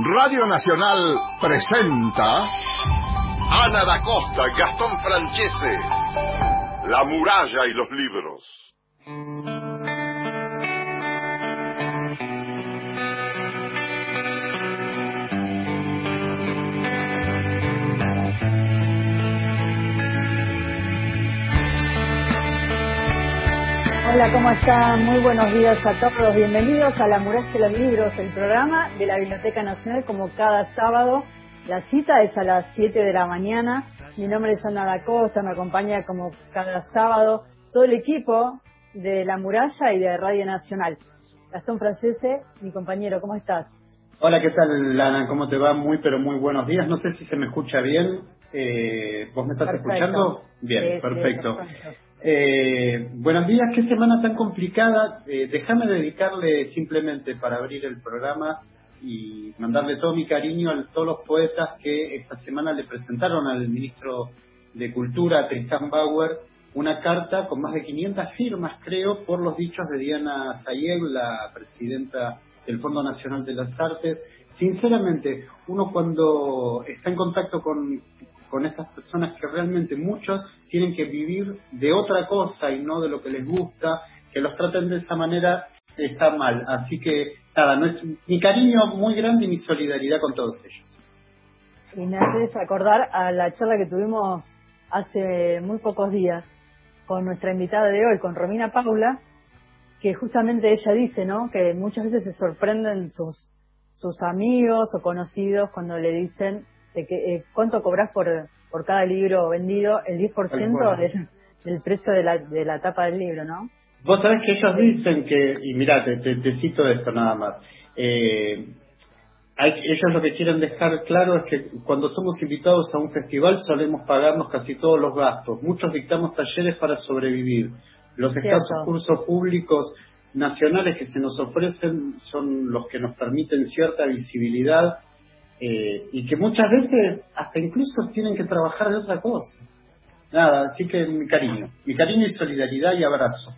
Radio Nacional presenta Ana da Costa, Gastón Francese, La muralla y los libros. Hola, ¿cómo están? Muy buenos días a todos. Bienvenidos a La Muralla de los Libros, el programa de la Biblioteca Nacional, como cada sábado. La cita es a las 7 de la mañana. Mi nombre es Ana da Costa, me acompaña como cada sábado todo el equipo de La Muralla y de Radio Nacional. Gastón Francese, mi compañero, ¿cómo estás? Hola, ¿qué tal, Lana? ¿Cómo te va? Muy, pero muy buenos días. No sé si se me escucha bien. Eh, ¿Vos me estás Perfecto. escuchando? Bien, Sí, sí, perfecto. Eh, buenos días, qué semana tan complicada. Eh, déjame dedicarle simplemente para abrir el programa y mandarle todo mi cariño a todos los poetas que esta semana le presentaron al ministro de Cultura, Tristan Bauer, una carta con más de 500 firmas, creo, por los dichos de Diana Zayeg, la presidenta del Fondo Nacional de las Artes. Sinceramente, uno cuando está en contacto con, con estas personas que realmente muchos tienen que vivir de otra cosa y no de lo que les gusta, que los traten de esa manera, está mal. Así que, nada, es- mi cariño muy grande y mi solidaridad con todos ellos. Y me haces acordar a la charla que tuvimos hace muy pocos días con nuestra invitada de hoy, con Romina Paula, que justamente ella dice, ¿no? Que muchas veces se sorprenden sus sus amigos o conocidos cuando le dicen que eh, cuánto cobras por por cada libro vendido, el 10% Tal cual. del, del precio de la de la tapa del libro, ¿no? Vos sabés que ellos dicen que, y mirá, te, te- te cito esto nada más, eh, hay- ellos lo que quieren dejar claro es que cuando somos invitados a un festival solemos pagarnos casi todos los gastos. Muchos dictamos talleres para sobrevivir. Los Cierto. escasos cursos públicos nacionales que se nos ofrecen son los que nos permiten cierta visibilidad eh, y que muchas veces hasta incluso tienen que trabajar de otra cosa. Nada, así que mi cariño, mi cariño y solidaridad y abrazo.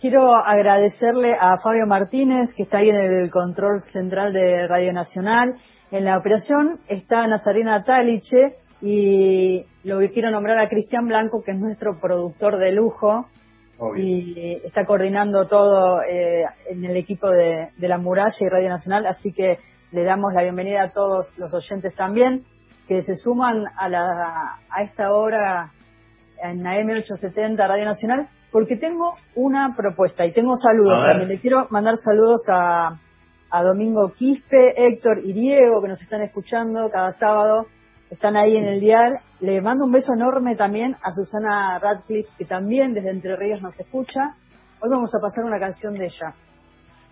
Quiero agradecerle a Fabio Martínez, que está ahí en el control central de Radio Nacional. En la operación está Nazarena Taliche y lo que quiero nombrar a Cristian Blanco, que es nuestro productor de lujo Obvio. y está coordinando todo eh, en el equipo de, de La Muralla y Radio Nacional. Así que le damos la bienvenida a todos los oyentes también que se suman a, la, a esta hora en AM870 Radio Nacional, porque tengo una propuesta y tengo saludos también. Le quiero mandar saludos a, a Domingo Quispe, Héctor y Diego, que nos están escuchando cada sábado, están ahí en el dial. Le mando un beso enorme también a Susana Radcliffe, que también desde Entre Ríos nos escucha. Hoy vamos a pasar una canción de ella.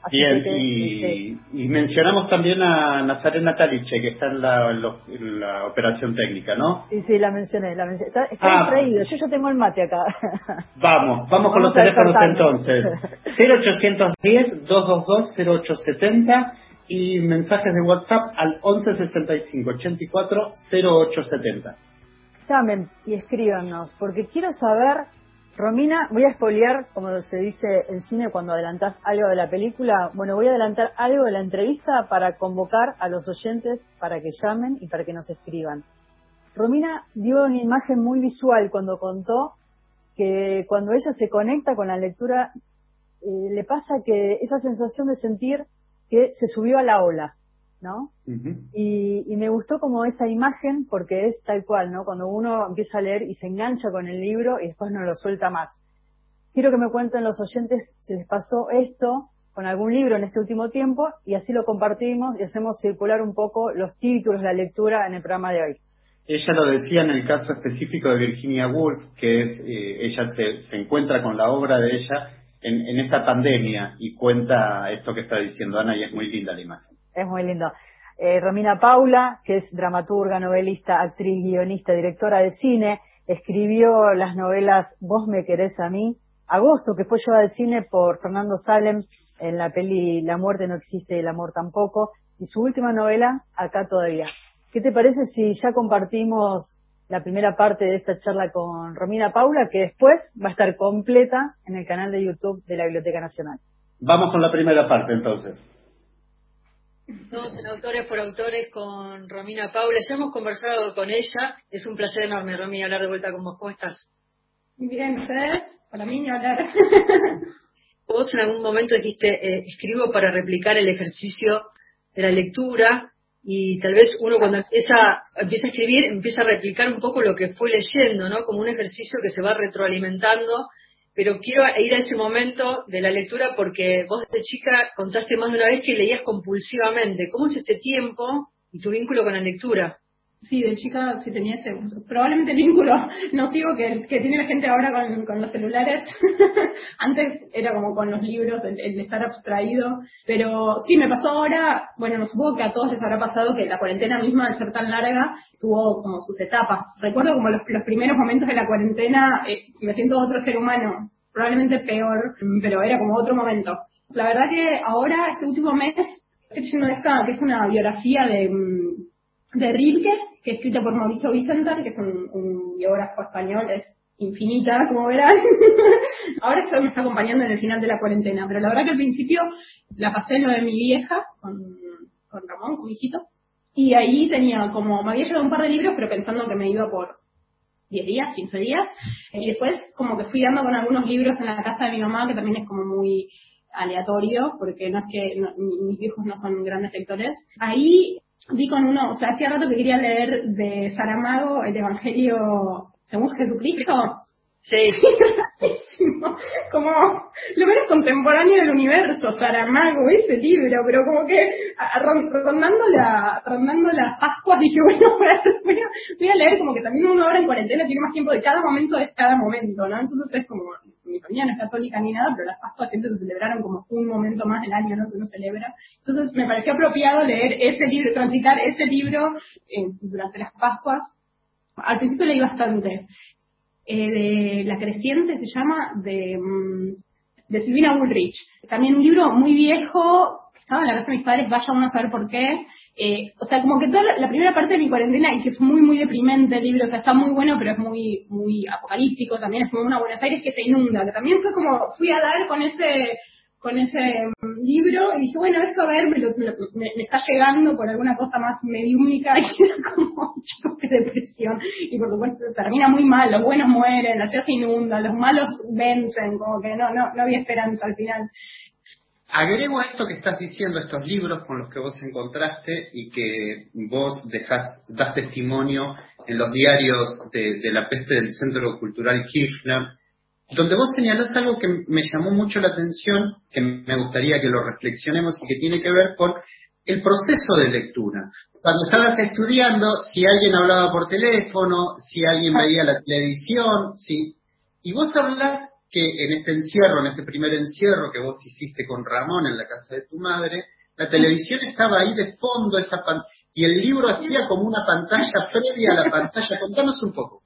Así Bien, que, y, y mencionamos también a Nazarena Taliche, que está en la, en los- en la operación técnica, ¿no? Sí, sí, la mencioné, la mencioné. Está, está Ah. distraído, yo ya tengo el mate acá. Vamos, vamos con Vamos los a teléfonos entonces. 0810-222-0870 y mensajes de WhatsApp al 1165-84-0870. Llamen y escríbanos, porque quiero saber, Romina, voy a espolear, como se dice en cine cuando adelantás algo de la película, bueno, voy a adelantar algo de la entrevista para convocar a los oyentes para que llamen y para que nos escriban. Romina dio una imagen muy visual cuando contó que cuando ella se conecta con la lectura, eh, le pasa que esa sensación de sentir que se subió a la ola, ¿no? Ujú. Y, y me gustó como esa imagen porque es tal cual, ¿no? Cuando uno empieza a leer y se engancha con el libro y después no lo suelta más. Quiero que me cuenten los oyentes si les pasó esto con algún libro en este último tiempo y así lo compartimos y hacemos circular un poco los títulos, la lectura en el programa de hoy. Ella lo decía en el caso específico de Virginia Woolf, que es, eh, ella se, se encuentra con la obra de ella en, en esta pandemia y cuenta esto que está diciendo Ana y es muy linda la imagen. Es muy lindo. Eh, Romina Paula, que es dramaturga, novelista, actriz, guionista, directora de cine, escribió las novelas Vos me querés a mí, Agosto, que fue llevada al cine por Fernando Salem en la peli La muerte no existe y el amor tampoco, y su última novela, Acá todavía. ¿Qué te parece si ya compartimos la primera parte de esta charla con Romina Paula, que después va a estar completa en el canal de YouTube de la Biblioteca Nacional? Vamos con la primera parte entonces. Estamos en Autores por Autores con Romina Paula. Ya hemos conversado con ella. Es un placer enorme, Romina, hablar de vuelta con vos. ¿Cómo estás? Bien, ¿ustedes? Para mí ni hablar. Vos en algún momento dijiste, eh, escribo para replicar el ejercicio de la lectura y tal vez uno cuando empieza, empieza a escribir empieza a replicar un poco lo que fue leyendo, ¿no? Como un ejercicio que se va retroalimentando pero quiero ir a ese momento de la lectura porque vos de chica contaste más de una vez que leías compulsivamente. ¿Cómo es este tiempo y tu vínculo con la lectura? Sí, de chica sí tenía ese, probablemente el vínculo nocivo que, que tiene la gente ahora con, los celulares. Antes era como con los libros, el, de estar abstraído. Pero sí, me pasó ahora, bueno, no supongo que a todos les habrá pasado que la cuarentena misma, al ser tan larga, tuvo como sus etapas. Recuerdo como los, primeros momentos de la cuarentena, eh, me siento otro ser humano, probablemente peor, pero era como otro momento. La verdad que ahora, este último mes, estoy leyendo esta, que es una biografía de, mm, de Rilke, que es escrita por Mauricio Vicenter, que es un, biógrafo español, es infinita, como verán. Ahora esto me está acompañando en el final de la cuarentena, pero la verdad que al principio la pasé en lo de mi vieja, con, con Ramón, con mi hijito, y ahí tenía como, me había llevado un par de libros, pero pensando que me iba por 10 días, 15 días, y después como que fui dando con algunos libros en la casa de mi mamá, que también es como muy aleatorio, porque no es que mis viejos no son grandes lectores. Ahí vi con uno, o sea, hacía rato que quería leer de Saramago el Evangelio según Jesucristo. Sí. como lo menos contemporáneo del universo, Saramago, ese libro, pero como que rondando, la, rondando las Pascuas dije, bueno, voy a, voy a, leer como que también uno ahora en cuarentena tiene más tiempo de cada momento de cada momento, ¿no? Entonces es como, familia no es católica ni nada, pero las Pascuas siempre se celebraron como un momento más del año. Que uno celebra. Entonces me pareció apropiado leer ese libro, transitar ese libro eh, durante las Pascuas. Al principio leí bastante. Eh, de La Creciente se llama, de, mm, de Silvina Woolrich. También un libro muy viejo, estaba en la casa de mis padres, vaya uno a saber por qué, eh, o sea, como que toda la, primera parte de mi cuarentena, y que es muy, muy deprimente el libro, o sea, está muy bueno, pero es muy, muy apocalíptico, también es como una Buenos Aires que se inunda, también fue como, fui a dar con ese, con ese mm, libro y dije, bueno, eso a ver, me, me, está llegando por alguna cosa más mediúmica y era como un de depresión. Y por supuesto termina muy mal, los buenos mueren, la ciudad se inunda, los malos vencen, como que no, no, no había esperanza al final. Agrego a esto que estás diciendo, estos libros con los que vos encontraste y que vos dejás, das testimonio en los diarios de, la peste del Centro Cultural Kirchner, donde vos señalás algo que me llamó mucho la atención, que me gustaría que lo reflexionemos y que tiene que ver con el proceso de lectura. Cuando estabas estudiando, si alguien hablaba por teléfono, si alguien veía la televisión, sí, y vos hablas que en este encierro, en este primer encierro que vos hiciste con Ramón en la casa de tu madre, la televisión estaba ahí de fondo, esa y el libro hacía como una pantalla previa a la pantalla. Contanos un poco.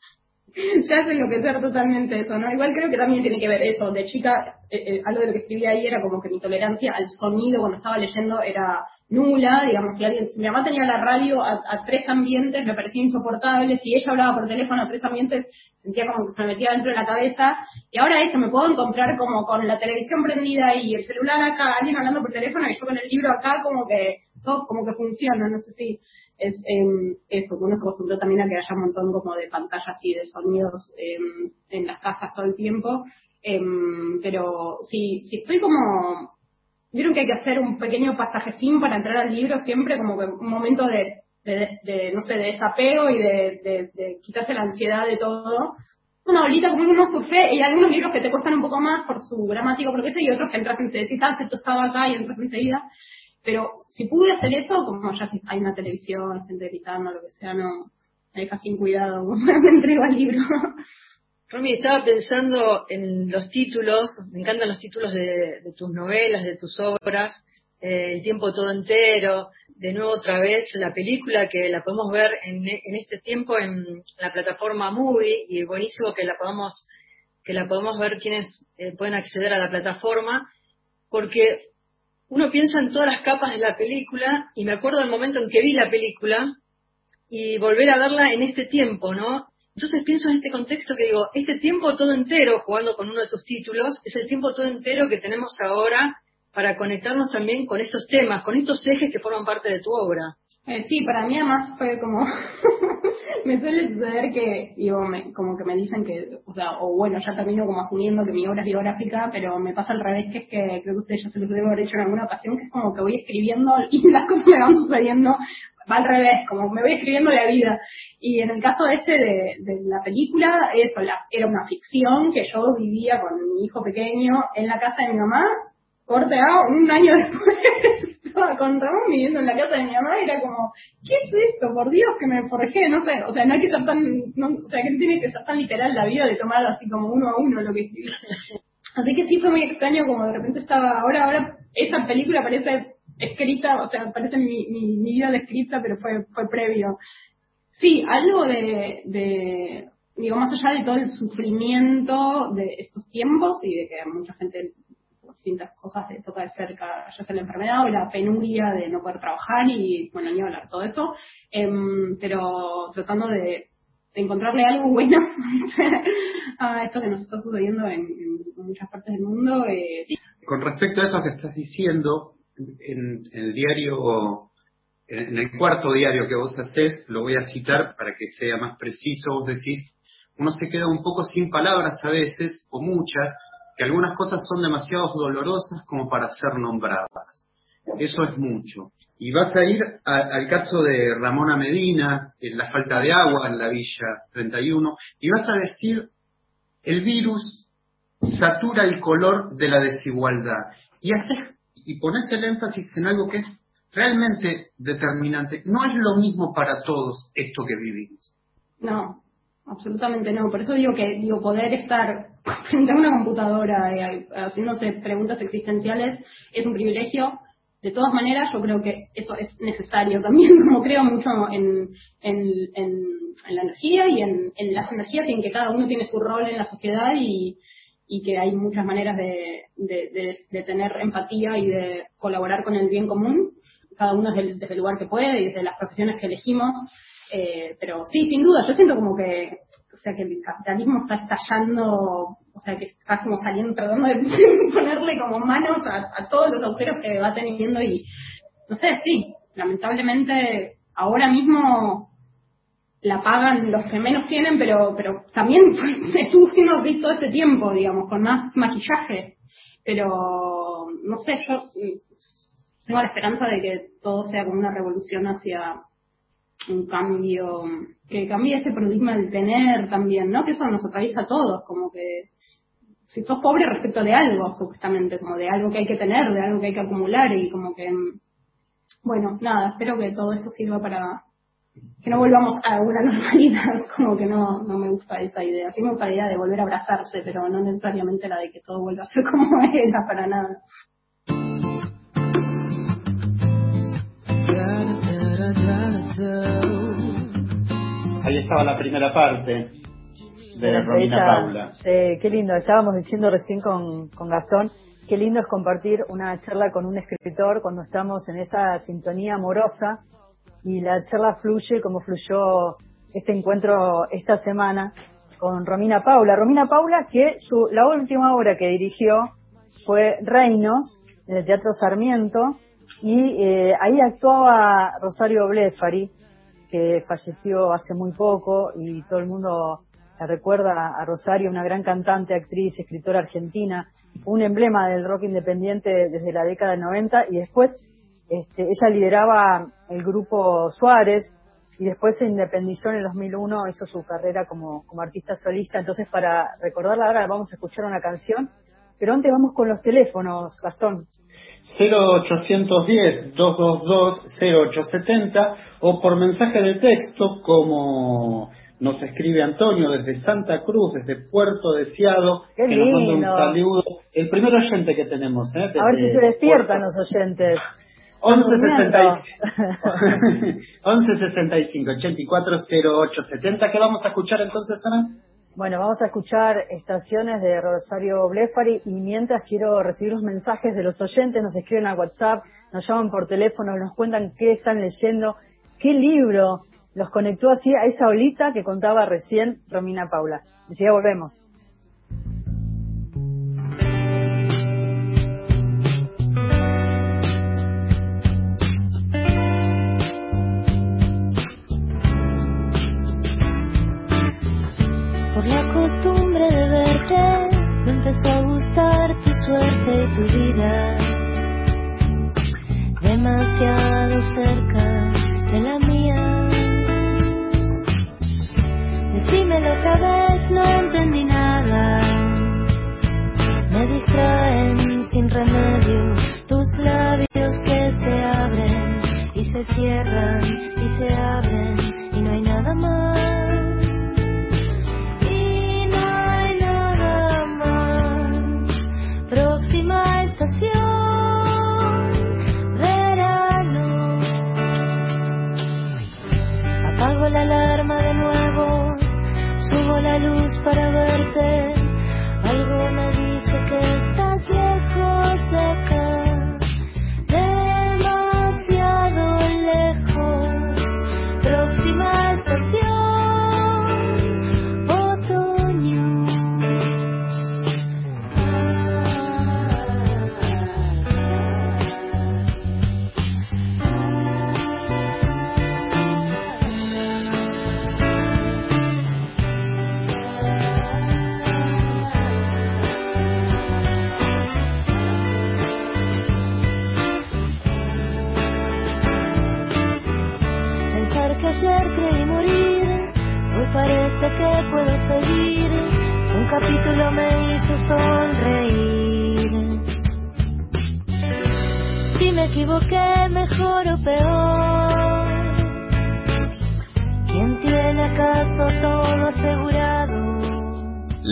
Ya sé lo que totalmente eso, ¿no? Igual creo que también tiene que ver eso. De chica, eh, eh, algo de lo que escribía ahí era como que mi tolerancia al sonido cuando estaba leyendo era nula, digamos, si alguien, si mi mamá tenía la radio a, tres ambientes, me parecía insoportable, si ella hablaba por teléfono a tres ambientes, sentía como que se me metía dentro de la cabeza, y ahora es que me puedo encontrar como con la televisión prendida y el celular acá, alguien hablando por teléfono y yo con el libro acá, como que, todo como que funciona, no sé si es eh, eso, uno se acostumbró también a que haya un montón como de pantallas y de sonidos em, en las casas todo el tiempo, em, pero si, si estoy como Vieron que hay que hacer un pequeño pasajecín para entrar al libro siempre, como que un momento de, de, no sé, de desapego y de, de, quitarse la ansiedad de todo. Una bolita como uno sufre, y hay algunos libros que te cuestan un poco más por su gramático, por qué sé, y otros que entras y te decís, ah, esto estaba acá y entras enseguida. Pero si pude hacer eso, como ya si hay una televisión, gente gritando, lo que sea, no, me deja sin cuidado, me entrego al libro. Romy, estaba pensando en los títulos, me encantan los títulos de, tus novelas, de tus obras, eh, El tiempo todo entero, de nuevo otra vez la película que la podemos ver en, este tiempo en la plataforma Movie y buenísimo que la podamos que la podemos ver quienes eh, pueden acceder a la plataforma, porque uno piensa en todas las capas de la película y me acuerdo del momento en que vi la película y volver a verla en este tiempo, ¿no? Entonces pienso en este contexto que digo, este tiempo todo entero, jugando con uno de tus títulos, es el tiempo todo entero que tenemos ahora para conectarnos también con estos temas, con estos ejes que forman parte de tu obra. Eh, sí, para mí además fue como, me suele suceder que, digo, me, como que me dicen que, o sea, o bueno, ya termino como asumiendo que mi obra es biográfica, pero me pasa al revés, que es que creo que ustedes ya se lo deben haber hecho en alguna ocasión, que es como que voy escribiendo y las cosas me van sucediendo, va al revés, como me voy escribiendo la vida. Y en el caso este de, de la película, eso, la, era una ficción que yo vivía con mi hijo pequeño en la casa de mi mamá, corte a un año después estaba con Ramón viviendo en la casa de mi mamá y era como, ¿qué es esto? Por Dios que me forjé, no sé, o sea, no hay que ser tan, no, o sea, que no tiene que ser tan literal la vida de tomar así como uno a uno lo que escribí. Así que sí fue muy extraño como de repente estaba, ahora, ahora esa película parece escrita, o sea, parece mi, mi, mi vida descrita, pero fue, fue previo. Sí, algo de, de, digo, más allá de todo el sufrimiento de estos tiempos y de que mucha gente distintas cosas de toca de cerca, ya sea la enfermedad o la penuria de no poder trabajar y, bueno, ni hablar todo eso, em, pero tratando de, encontrarle algo bueno a esto que nos está sucediendo en, muchas partes del mundo. Eh, Con respecto a eso que estás diciendo, en, el diario, en el cuarto diario que vos haces, lo voy a citar para que sea más preciso, vos decís, uno se queda un poco sin palabras a veces, o muchas, que algunas cosas son demasiado dolorosas como para ser nombradas. Eso es mucho. Y vas a ir al caso de Ramona Medina, en la falta de agua en la Villa 31, y vas a decir, el virus satura el color de la desigualdad. Y haces, y pones el énfasis en algo que es realmente determinante. No es lo mismo para todos esto que vivimos. No, absolutamente no. Por eso digo que digo poder estar frente a una computadora eh, haciéndose preguntas existenciales es un privilegio. De todas maneras, yo creo que eso es necesario también, como creo mucho en, en, en, la energía y en, las energías y en que cada uno tiene su rol en la sociedad y, y que hay muchas maneras de, de, tener empatía y de colaborar con el bien común, cada uno desde desde el lugar que puede y desde las profesiones que elegimos. Eh, pero sí, sin duda, yo siento como que o sea, que el capitalismo está estallando, o sea, que está como saliendo, tratando de ponerle como manos a, todos los agujeros que va teniendo y, no sé, sí, lamentablemente ahora mismo la pagan los que menos tienen, pero pero también estuvo siendo todo este tiempo, digamos, con más maquillaje. Pero, no sé, yo tengo la esperanza de que todo sea como una revolución hacia un cambio, que cambie ese paradigma del tener también, ¿no? Que eso nos atraviesa a todos, como que si sos pobre respecto de algo, supuestamente, como de algo que hay que tener, de algo que hay que acumular y como que, bueno, nada, espero que todo esto sirva para que no volvamos a una normalidad, como que no, no me gusta esa idea. Sí me gusta la idea de volver a abrazarse, pero no necesariamente la de que todo vuelva a ser como era, para nada. Ahí estaba la primera parte de Romina Paula. qué lindo, estábamos diciendo recién con, con Gastón, qué lindo es compartir una charla con un escritor cuando estamos en esa sintonía amorosa y la charla fluye como fluyó este encuentro esta semana con Romina Paula. Romina Paula que su, la última obra que dirigió fue Reinos en el Teatro Sarmiento y eh, ahí actuaba Rosario Blefari, que falleció hace muy poco y todo el mundo la recuerda a Rosario, una gran cantante, actriz, escritora argentina, un emblema del rock independiente desde la década del 90 y después este, ella lideraba el grupo Suárez y después se independizó en el 2001, hizo su carrera como, como artista solista. Entonces, para recordarla ahora, vamos a escuchar una canción. Pero antes vamos con los teléfonos, Gastón. 0810-222-0870 o por mensaje de texto como nos escribe Antonio desde Santa Cruz, desde Puerto Deseado, que nos manda un saludo. El primer oyente que tenemos. ¿eh? A ver si se despiertan los oyentes. 1165 840870 ¿Qué vamos a escuchar entonces, Ana? Bueno, vamos a escuchar estaciones de Rosario Blefari y mientras quiero recibir los mensajes de los oyentes, nos escriben a WhatsApp, nos llaman por teléfono, nos cuentan qué están leyendo, qué libro los conectó así a esa olita que contaba recién Romina Paula. Decía, volvemos.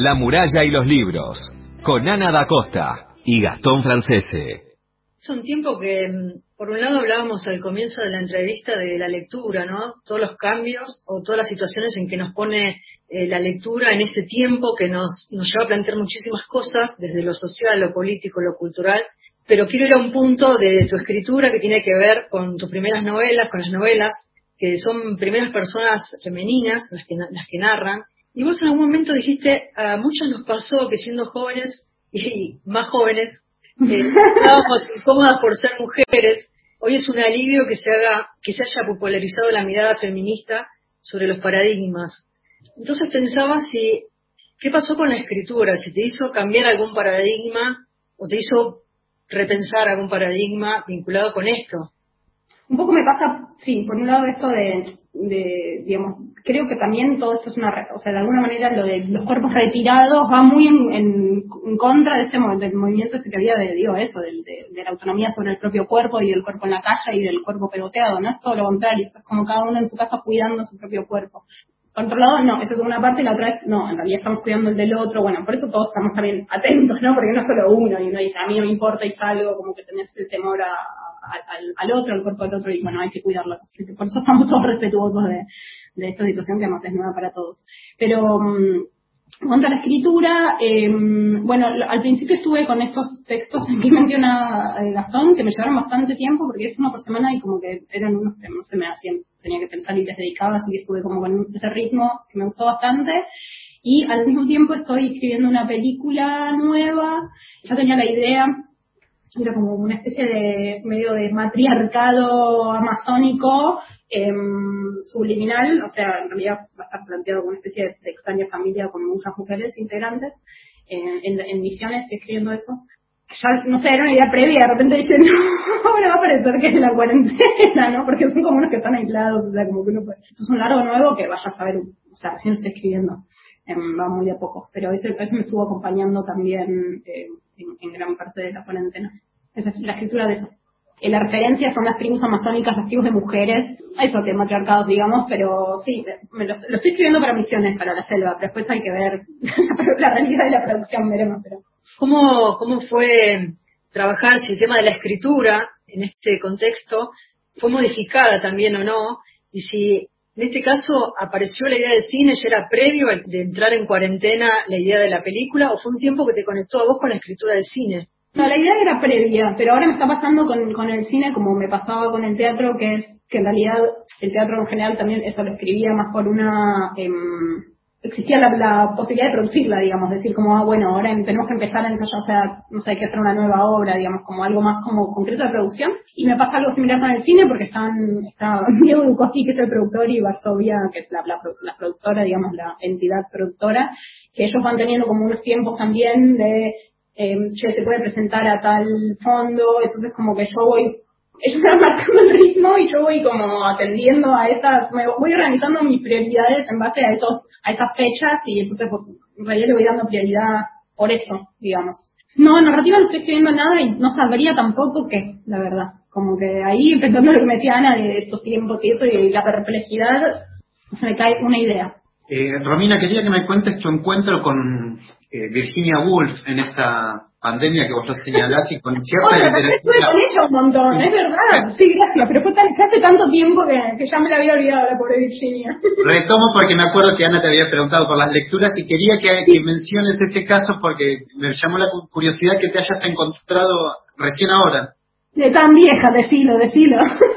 La muralla y los libros, con Ana da Costa y Gastón Francese. Es un tiempo que, mm, por un lado, hablábamos al comienzo de la entrevista de la lectura, ¿no? Todos los cambios o todas las situaciones en que nos pone eh, la lectura en este tiempo que nos, nos lleva a plantear muchísimas cosas, desde lo social, lo político, lo cultural. Pero quiero ir a un punto de tu escritura que tiene que ver con tus primeras novelas, con las novelas, que son primeras personas femeninas las que, las que narran. Y vos en algún momento dijiste, a muchos nos pasó que siendo jóvenes y más jóvenes, eh, estábamos incómodas por ser mujeres. Hoy es un alivio que se haga, que se haya popularizado la mirada feminista sobre los paradigmas. Entonces pensaba si, ¿qué pasó con la escritura? Si te hizo cambiar algún paradigma o te hizo repensar algún paradigma vinculado con esto. Un poco me pasa, sí, por un lado esto de, de, digamos, creo que también todo esto es una, o sea, de alguna manera lo de los cuerpos retirados va muy en, contra de este del movimiento ese que había de, digo, eso, de, de la autonomía sobre el propio cuerpo y del cuerpo en la calle y del cuerpo pegoteado, ¿no? Es todo lo contrario, es como cada uno en su casa cuidando su propio cuerpo. Por otro lado, no, eso es una parte y la otra es, no, en realidad estamos cuidando el del otro, bueno, por eso todos estamos también atentos, ¿no? Porque no solo uno, y uno dice, a mí no me importa y salgo, como que tenés el temor a- al, otro, al cuerpo del otro, y bueno, hay que cuidarlo. Por eso estamos todos respetuosos de, esta situación que además es nueva para todos. Pero, en cuanto a la escritura, eh, bueno, al principio estuve con estos textos que menciona eh, Gastón, que me llevaron bastante tiempo, porque es uno por semana y como que eran unos que no se me hacían, tenía que pensar y les dedicaba, así que estuve como con ese ritmo que me gustó bastante. Y al mismo tiempo estoy escribiendo una película nueva, ya tenía la idea, era como una especie de medio de matriarcado amazónico em, subliminal, o sea, en realidad va a estar planteado como una especie de, extraña familia con muchas mujeres integrantes. Eh, en, misiones estoy escribiendo eso. Ya, no sé, era una idea previa, de repente dicen, no, ahora va a parecer que es la cuarentena, ¿no? Porque son como unos que están aislados, o sea, como que uno puede... Esto es un largo nuevo que vaya a saber, o sea, recién estoy escribiendo, em, va muy de a poco, pero eso, me estuvo acompañando también eh, en gran parte de la cuarentena. Esa es la escritura de eso. Eh, la referencia son las tribus amazónicas, las tribus de mujeres, eso que matriarcados, digamos, pero sí, me lo, estoy escribiendo para misiones, para la selva, pero después hay que ver la realidad de la producción, veremos, pero... ¿Cómo, cómo fue trabajar si el tema de la escritura en este contexto fue modificada también o no? Y si en este caso apareció la idea del cine, ya era previo de entrar en cuarentena la idea de la película, o fue un tiempo que te conectó a vos con la escritura del cine? No, la idea era previa, pero ahora me está pasando con, con el cine como me pasaba con el teatro, que es que en realidad el teatro en general también eso lo escribía más por una... em, existía la, la posibilidad de producirla, digamos, decir como, ah, bueno, ahora em- tenemos que empezar a ensayar, o sea, no sé, hay que hacer una nueva obra, digamos, como algo más como concreto de producción. Y me pasa algo similar con el cine porque están, está Diego Dukowski, que es el productor, y Varsovia, que es la, la, la productora, digamos, la entidad productora, que ellos van teniendo como unos tiempos también de eh, se puede presentar a tal fondo, entonces como que yo voy ellos van marcando el ritmo y yo voy como atendiendo a esas, me voy organizando mis prioridades en base a esos, a esas fechas y entonces pues, en realidad le voy dando prioridad por eso, digamos. No, narrativa no estoy escribiendo nada y no sabría tampoco qué, la verdad. Como que ahí, empezando lo que me decía Ana de estos tiempos y eso y la perplejidad, se me cae una idea. Eh, Romina, quería que me cuentes tu encuentro con eh, Virginia Woolf en esta pandemia que vos lo señalás y con cierta estuve con ella un montón, es verdad. Sí, gracias, pero fue tan, hace tanto tiempo que, que ya me la había olvidado la pobre Virginia. Retomo porque me acuerdo que Ana te había preguntado por las lecturas y quería que, que menciones ese caso porque me llamó la cu- curiosidad que te hayas encontrado recién ahora. De tan vieja, decilo, decilo.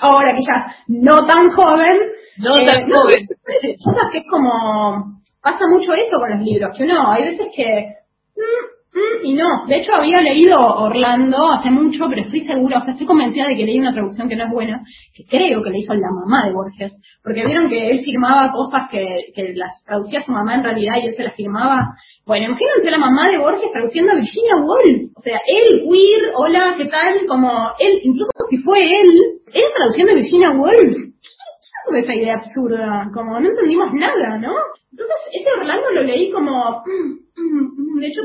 Ahora que ya no tan joven. No eh, tan joven. Cosas que es como. Pasa mucho eso con los libros, que uno, hay veces que. mm, y no. De hecho, había leído Orlando hace mucho, pero estoy segura, o sea, estoy convencida de que leí una traducción que no es buena, que creo que le hizo la mamá de Borges. Porque vieron que él firmaba cosas que, que las traducía su mamá en realidad y él se las firmaba. Bueno, imagínense la mamá de Borges traduciendo a Virginia Woolf. O sea, él, queer, hola, ¿qué tal? Como él, incluso si fue él, él traduciendo a Virginia Woolf. ¿Qué esa idea absurda? Como no entendimos nada, ¿no? Entonces, ese Orlando lo leí como... mm, mm, mm. De hecho,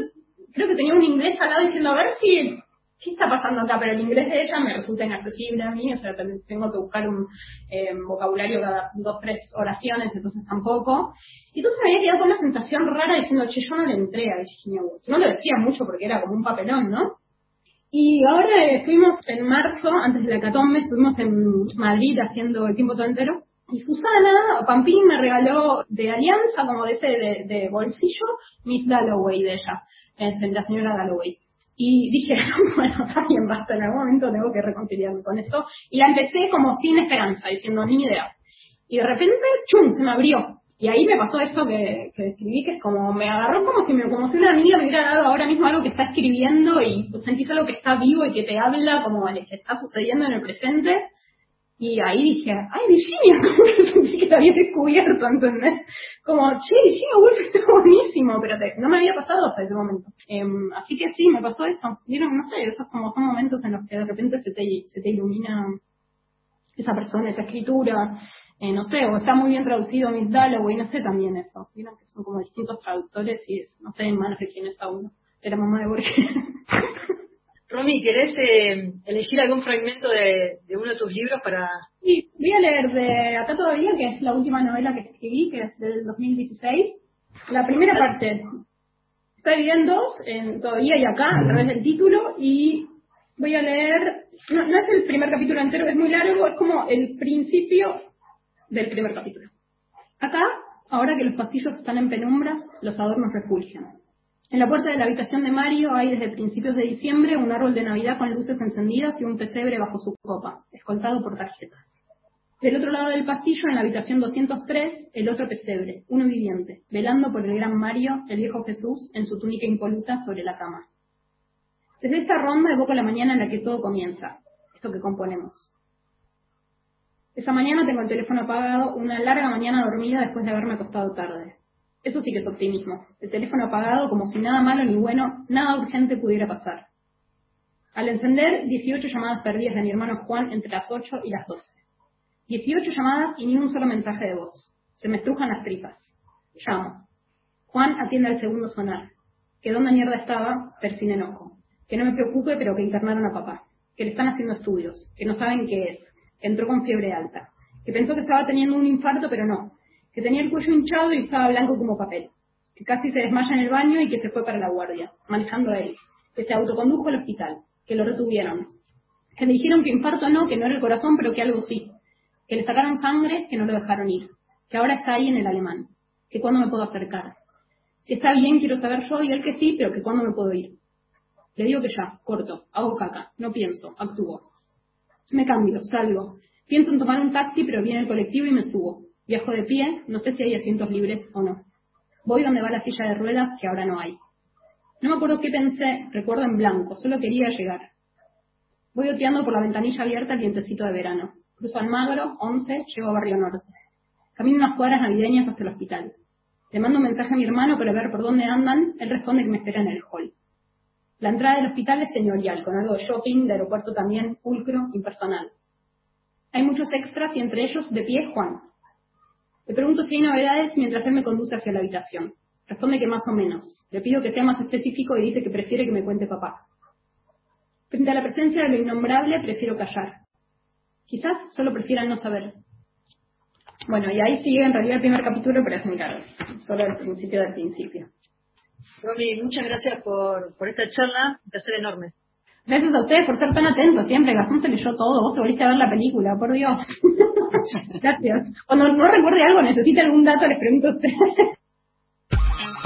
creo que tenía un inglés al lado diciendo, a ver si... ¿Qué está pasando acá? Pero el inglés de ella me resulta inaccesible a mí, o sea, ten- tengo que buscar un eh, vocabulario cada dos, tres oraciones, entonces tampoco. Y entonces me había quedado con una sensación rara diciendo, che, yo no le entré a Virginia Woolf. No lo decía mucho porque era como un papelón, ¿no? Y ahora eh, estuvimos en marzo, antes de la catombe, estuvimos en Madrid haciendo el tiempo todo entero. Y Susana, Pampín, me regaló de alianza, como de ese de, de bolsillo, Miss Galloway de ella, es la señora Galloway. Y dije, bueno, está bien, basta, en algún momento tengo que reconciliarme con esto. Y la empecé como sin esperanza, diciendo, ni idea. Y de repente, chum, se me abrió. Y ahí me pasó esto que, que describí, que es como, me agarró como si, me, como si una amiga me hubiera dado ahora mismo algo que está escribiendo y sentís algo que está vivo y que te habla como el que está sucediendo en el presente. Y ahí dije, ay, Virginia, sentí que te había descubierto, ¿entendés? Como, che, Virginia Woolf está buenísimo, pero te- no me había pasado hasta ese momento. Em, así que sí, me pasó eso. Vieron, no sé, esos como son momentos en los que de repente se te, se te ilumina esa persona, esa escritura, eh, no sé, o está muy bien traducido Miss Dalloway, no sé también eso. Vieron que son como distintos traductores y no sé en manos de quién está uno. Era mamá de Borges. Romy, ¿querés eh, elegir algún fragmento de, de uno de tus libros para... Sí, voy a leer de Acá todavía, que es la última novela que escribí, que es del 2016. La primera parte está en dos, en todavía y acá, a través del título, y voy a leer, no, no es el primer capítulo entero, es muy largo, es como el principio del primer capítulo. Acá, ahora que los pasillos están en penumbras, los adornos refulgen. En la puerta de la habitación de Mario hay desde principios de diciembre un árbol de Navidad con luces encendidas y un pesebre bajo su copa, escoltado por tarjetas. Del otro lado del pasillo, en la habitación 203, el otro pesebre, uno viviente, velando por el gran Mario, el viejo Jesús, en su túnica impoluta sobre la cama. Desde esta ronda evoco la mañana en la que todo comienza, esto que componemos. Esa mañana tengo el teléfono apagado, una larga mañana dormida después de haberme acostado tarde. Eso sí que es optimismo. El teléfono apagado como si nada malo ni bueno, nada urgente pudiera pasar. Al encender, 18 llamadas perdidas de mi hermano Juan entre las 8 y las 12. 18 llamadas y ni un solo mensaje de voz. Se me estrujan las tripas. Llamo. Juan atiende al segundo sonar. Que dónde mierda estaba, pero sin enojo. Que no me preocupe, pero que internaron a papá. Que le están haciendo estudios. Que no saben qué es. Que entró con fiebre alta. Que pensó que estaba teniendo un infarto, pero no. Que tenía el cuello hinchado y estaba blanco como papel. Que casi se desmaya en el baño y que se fue para la guardia, manejando a él. Que se autocondujo al hospital. Que lo retuvieron. Que le dijeron que infarto no, que no era el corazón, pero que algo sí. Que le sacaron sangre, que no lo dejaron ir. Que ahora está ahí en el alemán. Que cuándo me puedo acercar. Si está bien, quiero saber yo, y él que sí, pero que cuándo me puedo ir. Le digo que ya, corto, hago caca, no pienso, actúo. Me cambio, salgo. Pienso en tomar un taxi, pero viene el colectivo y me subo. Viajo de pie, no sé si hay asientos libres o no. Voy donde va la silla de ruedas, que ahora no hay. No me acuerdo qué pensé, recuerdo en blanco, solo quería llegar. Voy oteando por la ventanilla abierta el vientecito de verano. Cruzo Almagro, 11, llego a Barrio Norte. Camino unas cuadras navideñas hasta el hospital. Le mando un mensaje a mi hermano para ver por dónde andan, él responde que me espera en el hall. La entrada del hospital es señorial, con algo de shopping, de aeropuerto también, pulcro, impersonal. Hay muchos extras y entre ellos de pie Juan. Le pregunto si hay novedades mientras él me conduce hacia la habitación. Responde que más o menos. Le pido que sea más específico y dice que prefiere que me cuente papá. Frente a la presencia de lo innombrable, prefiero callar. Quizás solo prefieran no saber. Bueno, y ahí sigue en realidad el primer capítulo, pero es muy. Solo el principio del principio. Romy, muchas gracias por, por esta charla, un placer enorme. Gracias a ustedes por ser tan atentos siempre. Gastón se leyó todo. Vos te volviste a ver la película, por Dios. Gracias. Cuando no recuerde algo, necesita algún dato, les pregunto a ustedes.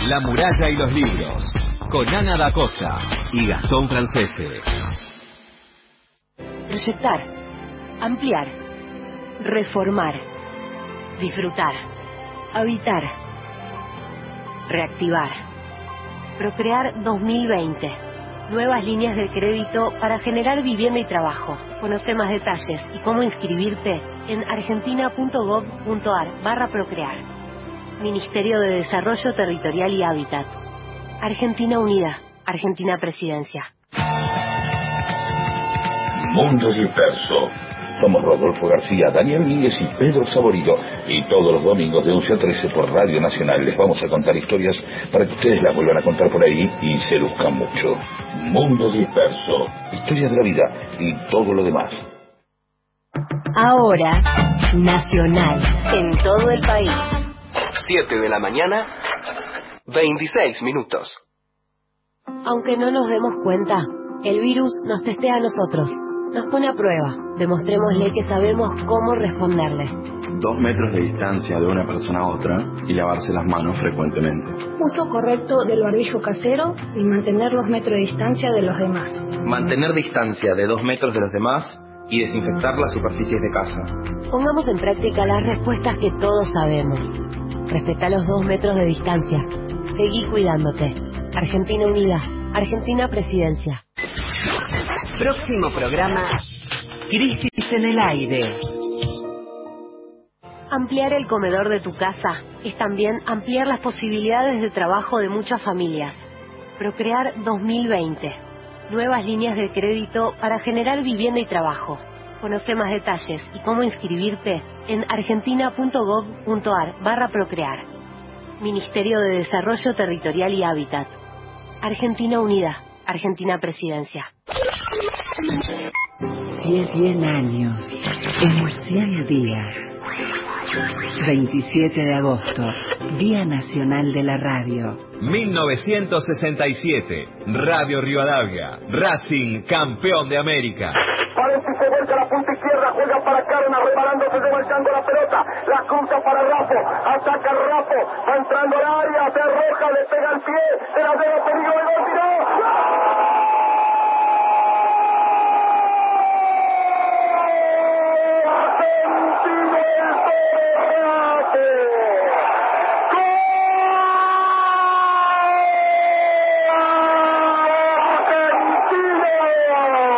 La muralla y los libros. Con Ana da Costa y Gastón Francese. Proyectar. Ampliar. Reformar. Disfrutar. Habitar. Reactivar. Procrear 2020. Nuevas líneas de crédito para generar vivienda y trabajo. Conoce más detalles y cómo inscribirte en argentina.gov.ar barra procrear. Ministerio de Desarrollo Territorial y Hábitat. Argentina Unida. Argentina Presidencia. Mundo Disperso. Somos Rodolfo García, Daniel Míguez y Pedro Saborido. Y todos los domingos de 11 a 13 por Radio Nacional les vamos a contar historias para que ustedes las vuelvan a contar por ahí y se luzcan mucho. Mundo Disperso. Historias de la vida y todo lo demás. Ahora, Nacional. En todo el país. 7 de la mañana, 26 minutos. Aunque no nos demos cuenta, el virus nos testea a nosotros. Nos pone a prueba. Demostrémosle que sabemos cómo responderle. Dos metros de distancia de una persona a otra y lavarse las manos frecuentemente. Uso correcto del barbijo casero y mantener dos metros de distancia de los demás. Mantener distancia de dos metros de los demás y desinfectar las superficies de casa. Pongamos en práctica las respuestas que todos sabemos. Respeta los dos metros de distancia. Seguí cuidándote. Argentina Unida. Argentina Presidencia. Próximo programa, Crisis en el Aire. Ampliar el comedor de tu casa es también ampliar las posibilidades de trabajo de muchas familias. Procrear 2020. Nuevas líneas de crédito para generar vivienda y trabajo. Conoce más detalles y cómo inscribirte en argentina.gov.ar barra procrear. Ministerio de Desarrollo Territorial y Hábitat. Argentina Unida. Argentina Presidencia. 100 años en 100 días. 27 de agosto, Día Nacional de la Radio. 1967, Radio Rivadavia, Racing, campeón de América. Parece se vuelca la punta izquierda, juega para Carona, la pelota, la cruza para Rapo, ataca Rapo, va entrando al área, se arroja, le pega el pie, se la debe peligro de gol, tiró. Argentino el Rapo.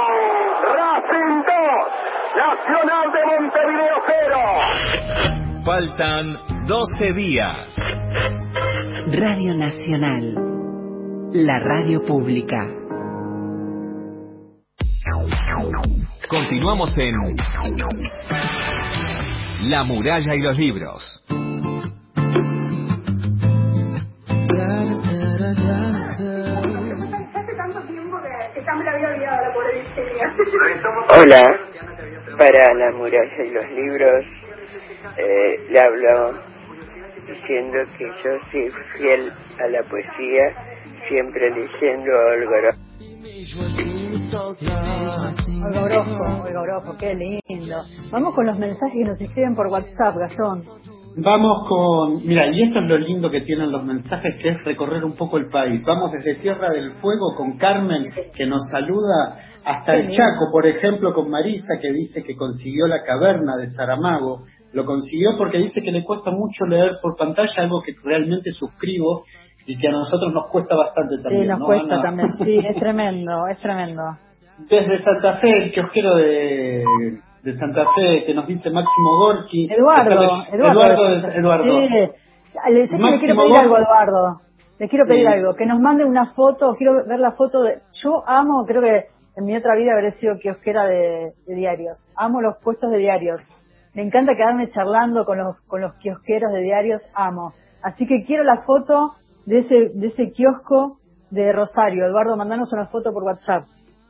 Racing 2, Nacional de Montevideo 0. Faltan 12 días. Radio Nacional. La radio pública. Continuamos en La muralla y los libros. Hace tanto tiempo que, que ya me la había olvidado la pobre Virginia. Hola, para la muralla y los libros eh, le hablo diciendo que yo soy fiel a la poesía, siempre leyendo a Olga Orozco, Olga Orozco, qué lindo. Vamos con los mensajes que nos escriben por WhatsApp, Gastón. Vamos con, mira, y esto es lo lindo que tienen los mensajes, que es recorrer un poco el país. Vamos desde Tierra del Fuego con Carmen, que nos saluda, hasta el. Chaco, por ejemplo, con Marisa, que dice que consiguió la caverna de Saramago. Lo consiguió porque dice que le cuesta mucho leer por pantalla, algo que realmente suscribo y que a nosotros nos cuesta bastante también. Sí, nos ¿no, cuesta Ana? también. Sí, es tremendo, es tremendo. Desde Santa Fe, el kiosquero de, de Santa Fe, que nos dice Máximo Gorki. Eduardo, Eduardo, Eduardo. Eduardo. Eduardo. Sí. Le le quiero pedir algo, Eduardo. Les quiero pedir Sí. algo, que nos manden una foto, quiero ver la foto de... Yo amo, creo que en mi otra vida habré sido kiosquera de, de diarios. Amo los puestos de diarios. Me encanta quedarme charlando con los, con los kiosqueros de diarios, amo. Así que quiero la foto de ese, de ese kiosco de Rosario. Eduardo, mandanos una foto por WhatsApp.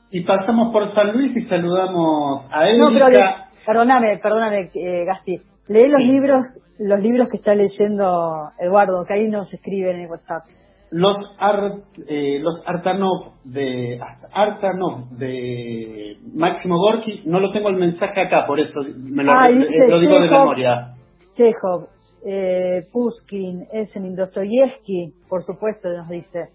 Y pasamos por San Luis y saludamos a Erika. No, pero le- perdóname, perdóname, eh, Gasti. Lee los libros, los libros que está leyendo Eduardo, que ahí nos escriben en el WhatsApp. Los Ar- eh, los Artanov de Artanov de Máximo Gorki, no lo tengo el mensaje acá, por eso me lo, Ah, eh, dice lo digo de memoria. Chekhov, eh, Pushkin, Esenin, Dostoyevsky, por supuesto, nos dice.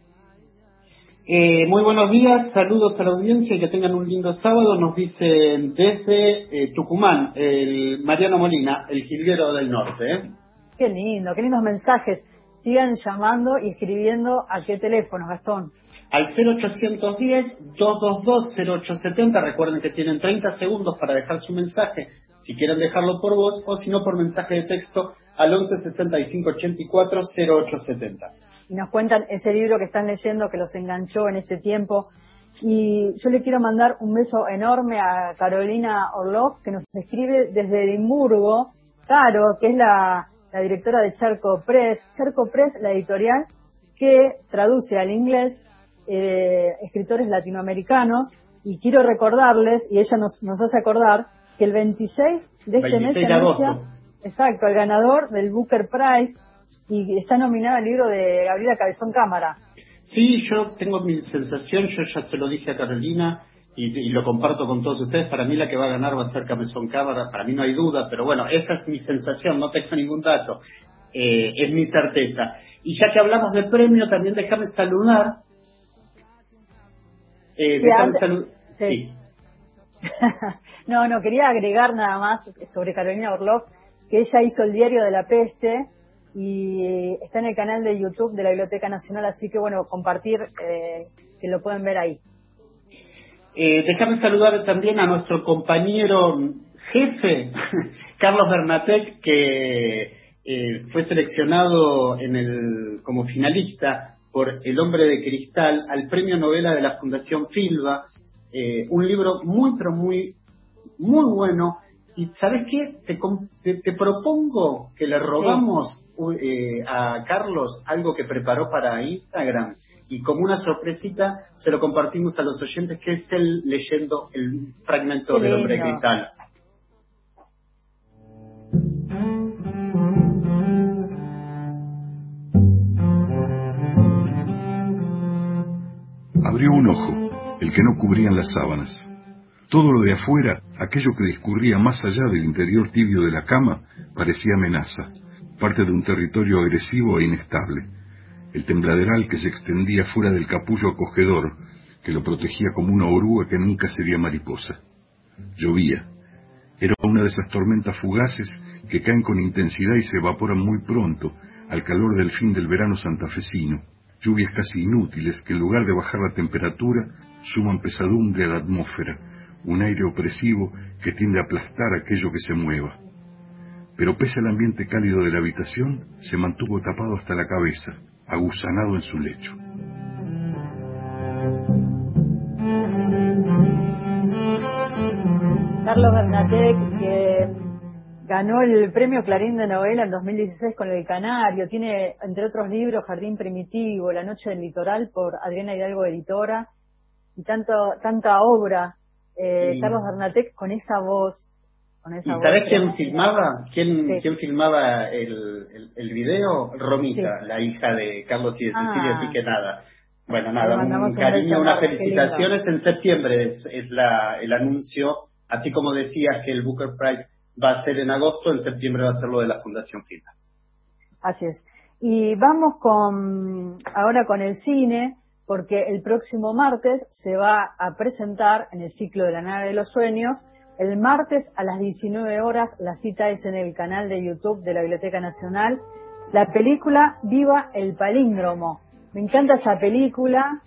Eh, muy buenos días, saludos a la audiencia y que tengan un lindo sábado. Nos dicen desde eh, Tucumán, el Mariano Molina, el jilguero del norte. ¿eh? Qué lindo, qué lindos mensajes. Sigan llamando y escribiendo a qué teléfono, Gastón. Al 0810-222-0870, recuerden que tienen 30 segundos para dejar su mensaje, si quieren dejarlo por voz o si no por mensaje de texto al 11 65 84 0870. y nos cuentan ese libro que están leyendo que los enganchó en este tiempo. Y yo le quiero mandar un beso enorme a Carolina Orlov, que nos escribe desde Edimburgo, Caro, que es la, la directora de Charco Press. Charco Press, la editorial que traduce al inglés eh, escritores latinoamericanos. Y quiero recordarles, y ella nos, nos hace acordar, que el 26 de este 26 mes de anuncia, exacto, el ganador del Booker Prize y está nominado al libro de Gabriela Cabezón Cámara. Sí, yo tengo mi sensación, yo ya se lo dije a Carolina y, y lo comparto con todos ustedes. Para mí la que va a ganar va a ser Cabezón Cámara, para mí no hay duda, pero bueno, esa es mi sensación, no tengo ningún dato. Eh, es mi certeza. Y ya que hablamos de premio, también déjame saludar. Eh, déjame antes- salu- sí. sí. no, no, quería agregar nada más sobre Carolina Orlov, que ella hizo el diario de la peste y está en el canal de YouTube de la Biblioteca Nacional, así que bueno, compartir eh, que lo pueden ver ahí. Eh, déjame saludar también a nuestro compañero jefe, Carlos Bernatec, que eh, fue seleccionado en el, como finalista por El hombre de cristal al premio novela de la Fundación Filba, eh, un libro muy, pero muy, muy bueno. Y ¿sabes qué? Te, te, te propongo que le robamos u- eh, a Carlos algo que preparó para Instagram y como una sorpresita se lo compartimos a los oyentes que es él leyendo el fragmento del hombre cristal. Abrió un ojo, el que no cubrían las sábanas. Todo lo de afuera, aquello que discurría más allá del interior tibio de la cama, parecía amenaza, parte de un territorio agresivo e inestable. El tembladeral que se extendía fuera del capullo acogedor, que lo protegía como una oruga que nunca sería mariposa. Llovía. Era una de esas tormentas fugaces que caen con intensidad y se evaporan muy pronto al calor del fin del verano santafesino. Lluvias casi inútiles que en lugar de bajar la temperatura suman pesadumbre a la atmósfera, un aire opresivo que tiende a aplastar aquello que se mueva. Pero pese al ambiente cálido de la habitación, se mantuvo tapado hasta la cabeza, aguzanado en su lecho. Carlos Bernatec, que ganó el premio Clarín de novela en 2016 con El Canario, tiene entre otros libros Jardín Primitivo, La Noche del Litoral por Adriana Hidalgo Editora y tanto, tanta obra. Eh, Sí. Carlos Bernatec con esa voz, con esa ¿Y voz. sabés quién filmaba? ¿Quién, Sí. quién filmaba el, el, el video? Romita, Sí. la hija de Carlos y de Ah. Cecilia, así que nada. Bueno, nada, un cariño, unas felicitaciones. En septiembre es, es la, el anuncio, así como decías que el Booker Prize va a ser en agosto, en septiembre va a ser lo de la Fundación Filma. Así es. Y vamos con ahora con el cine, porque el próximo martes se va a presentar en el ciclo de la nave de los sueños. El martes a las 19 horas, la cita es en el canal de YouTube de la Biblioteca Nacional, la película Viva el Palíndromo. Me encanta esa película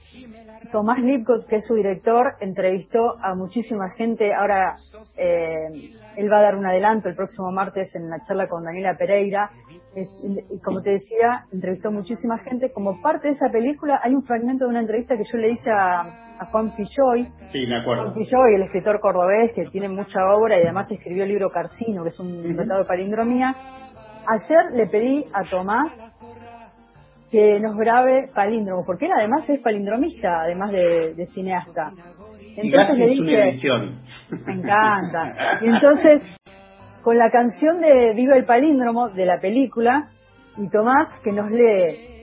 Tomás Lipcott, que es su director, entrevistó a muchísima gente. Ahora eh, él va a dar un adelanto el próximo martes en la charla con Daniela Pereira. Y como te decía, entrevistó muchísima gente. Como parte de esa película hay un fragmento de una entrevista que yo le hice a, a Juan Filloy. Sí, me acuerdo. Juan Filloy, el escritor cordobés que tiene mucha obra y además escribió el libro Carcino, que es un tratado de palindromía. Ayer le pedí a Tomás que nos grabe palíndromo, porque él además es palindromista, además de, cineasta. Entonces le dije, me encanta. Y entonces, con la canción de Viva el palíndromo de la película, y Tomás que nos lee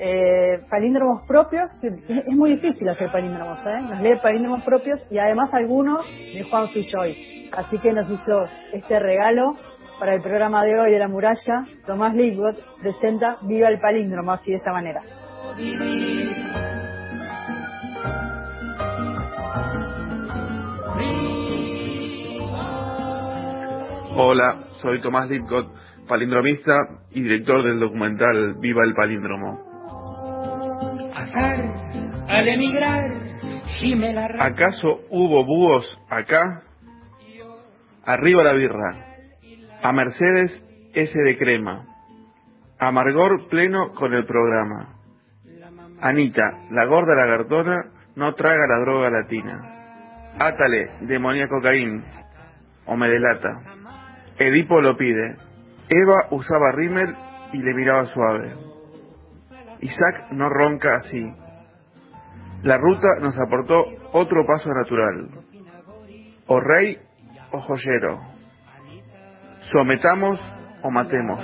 eh, palíndromos propios, es muy difícil hacer palíndromos, ¿eh? nos lee palíndromos propios y además algunos de Juan Filloy. Así que nos hizo este regalo para el programa de hoy de la muralla, Tomás Ligwood presenta Viva el palíndromo, así de esta manera. Hola, soy Tomás Lipcott, palindromista y director del documental Viva el Palíndromo. al emigrar, ¿Acaso hubo búhos acá? Arriba la birra. A Mercedes S de crema. Amargor pleno con el programa. Anita, la gorda lagartona, no traga la droga latina. Átale, demonía cocaína. O me delata. Edipo lo pide. Eva usaba rímel y le miraba suave. Isaac no ronca así. La ruta nos aportó otro paso natural. O rey o joyero sometamos o matemos.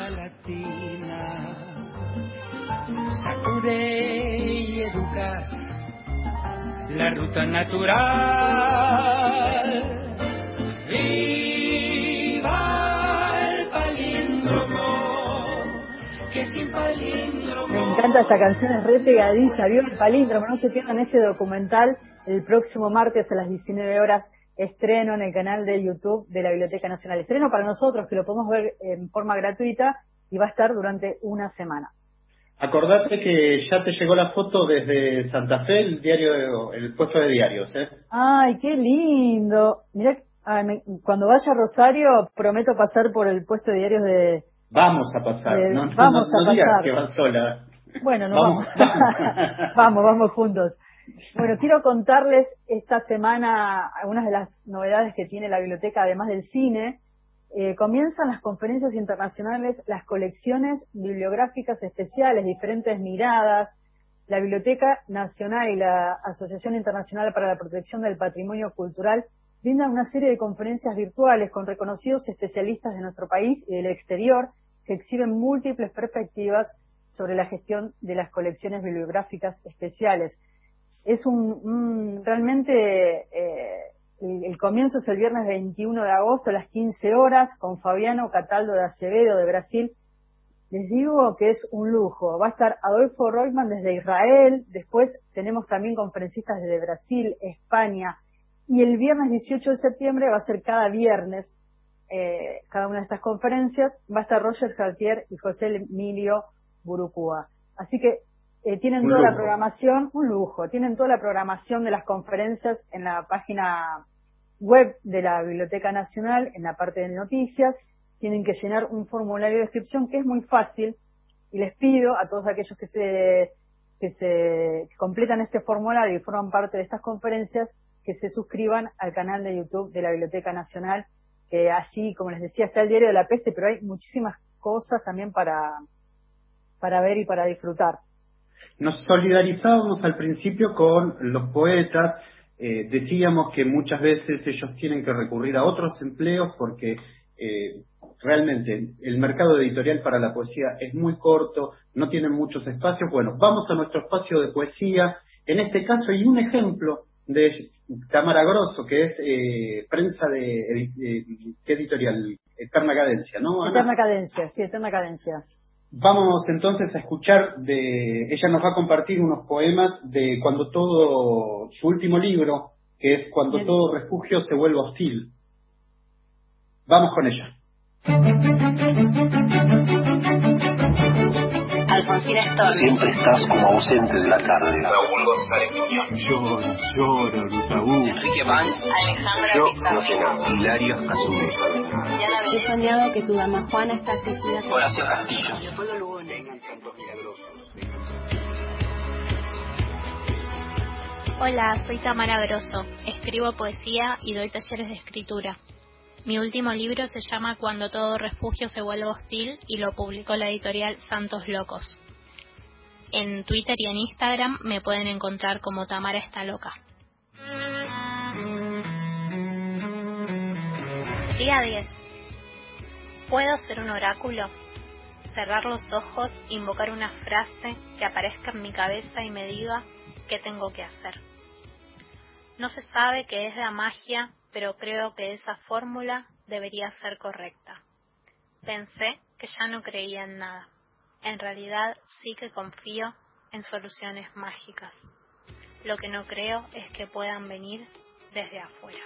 la ruta natural. Me encanta esta canción, es re pegadiza, vio el palíndromo, no se pierdan este documental el próximo martes a las 19 horas estreno en el canal de YouTube de la Biblioteca Nacional. Estreno para nosotros, que lo podemos ver en forma gratuita y va a estar durante una semana. Acordate que ya te llegó la foto desde Santa Fe, el diario, el puesto de diarios, ¿eh? Ay, qué lindo. Mira, cuando vaya a Rosario prometo pasar por el puesto de diarios de. Vamos a pasar. no, vamos a pasar. que vas sola. Bueno, no vamos. vamos, vamos juntos. Bueno, quiero contarles esta semana algunas de las novedades que tiene la biblioteca, además del cine. Eh, comienzan las conferencias internacionales, las colecciones bibliográficas especiales, diferentes miradas. La Biblioteca Nacional y la Asociación Internacional para la Protección del Patrimonio Cultural brindan una serie de conferencias virtuales con reconocidos especialistas de nuestro país y del exterior que exhiben múltiples perspectivas sobre la gestión de las colecciones bibliográficas especiales es un, realmente eh, el, comienzo es el viernes 21 de agosto a las 15 horas con Fabiano Cataldo de Acevedo de Brasil. Les digo que es un lujo. Va a estar Adolfo Reutemann desde Israel, después tenemos también conferencistas desde Brasil, España, y el viernes 18 de septiembre va a ser cada viernes eh, cada una de estas conferencias, va a estar Roger Saltier y José Emilio Burucúa. Así que eh, tienen toda la programación, un lujo, tienen toda la programación de las conferencias en la página web de la Biblioteca Nacional, en la parte de noticias, tienen que llenar un formulario de descripción que es muy fácil y les pido a todos aquellos que se que se completan este formulario y forman parte de estas conferencias que se suscriban al canal de YouTube de la Biblioteca Nacional, que así, como les decía, está el diario de la peste, pero hay muchísimas cosas también para, para ver y para disfrutar. Nos solidarizábamos al principio con los poetas, eh, decíamos que muchas veces ellos tienen que recurrir a otros empleos porque eh, realmente el mercado editorial para la poesía es muy corto, no tienen muchos espacios. Bueno, vamos a nuestro espacio de poesía. En este caso hay un ejemplo de Tamara Grosso, que es eh, prensa de, ¿qué editorial? Eterna Cadencia, ¿no? Eterna Cadencia, sí, Eterna Cadencia. Vamos entonces a escuchar de, ella nos va a compartir unos poemas de cuando todo, su último libro, que es Cuando todo refugio se vuelve hostil. Vamos con ella. Alfonsina Storm. Siempre estás como ausente de la tarde. Raúl González. Llora, llora, Brutaú. Enrique Banks. Alejandra Yo Pizarro. no sé nada. Hilario Cazú. He soñado que tu dama Juana está asistida. Horacio Castillo. Leopoldo Lugones. Hola, soy Tamara Grosso. Escribo poesía y doy talleres de escritura. Mi último libro se llama Cuando todo refugio se vuelve hostil y lo publicó la editorial Santos Locos. En Twitter y en Instagram me pueden encontrar como Tamara está loca. Día 10. ¿Puedo ser un oráculo? Cerrar los ojos, invocar una frase que aparezca en mi cabeza y me diga qué tengo que hacer. No se sabe qué es la magia, pero creo que esa fórmula debería ser correcta. Pensé que ya no creía en nada. En realidad sí que confío en soluciones mágicas. Lo que no creo es que puedan venir desde afuera.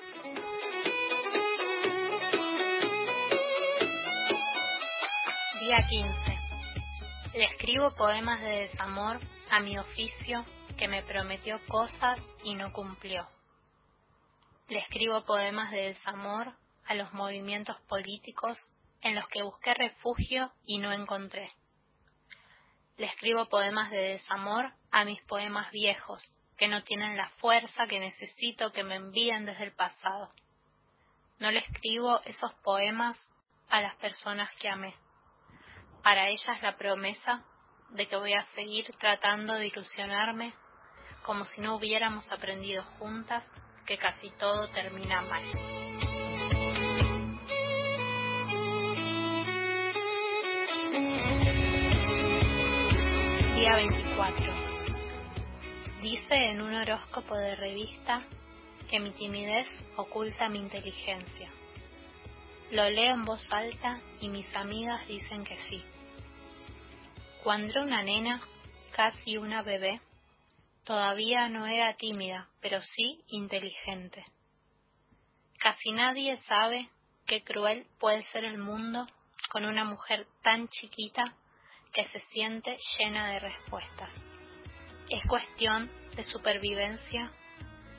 Día 15. Le escribo poemas de desamor a mi oficio que me prometió cosas y no cumplió. Le escribo poemas de desamor a los movimientos políticos en los que busqué refugio y no encontré. Le escribo poemas de desamor a mis poemas viejos, que no tienen la fuerza que necesito que me envíen desde el pasado. No le escribo esos poemas a las personas que amé. Para ellas la promesa de que voy a seguir tratando de ilusionarme como si no hubiéramos aprendido juntas que casi todo termina mal. Día 24. Dice en un horóscopo de revista que mi timidez oculta mi inteligencia. Lo leo en voz alta y mis amigas dicen que sí. Cuando una nena, casi una bebé, todavía no era tímida, pero sí inteligente. Casi nadie sabe qué cruel puede ser el mundo con una mujer tan chiquita que se siente llena de respuestas. Es cuestión de supervivencia,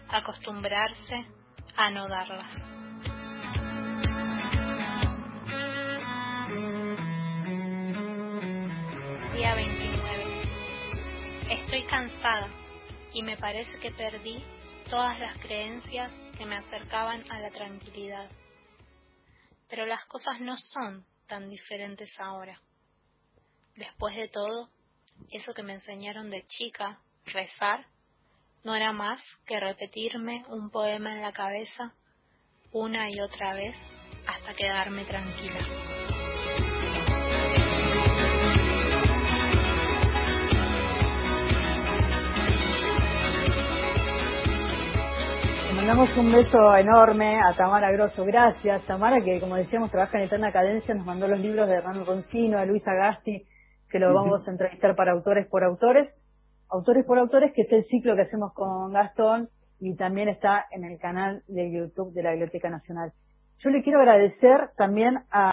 acostumbrarse a no darlas. Día 29. Estoy cansada y me parece que perdí todas las creencias que me acercaban a la tranquilidad. Pero las cosas no son tan diferentes ahora. Después de todo, eso que me enseñaron de chica, rezar, no era más que repetirme un poema en la cabeza una y otra vez hasta quedarme tranquila. Mandamos un beso enorme a Tamara Grosso. Gracias, Tamara, que como decíamos trabaja en Eterna Cadencia, nos mandó los libros de Hernán Roncino, a Luisa Gasti, que lo vamos a entrevistar para autores por autores. Autores por autores, que es el ciclo que hacemos con Gastón y también está en el canal de YouTube de la Biblioteca Nacional. Yo le quiero agradecer también a,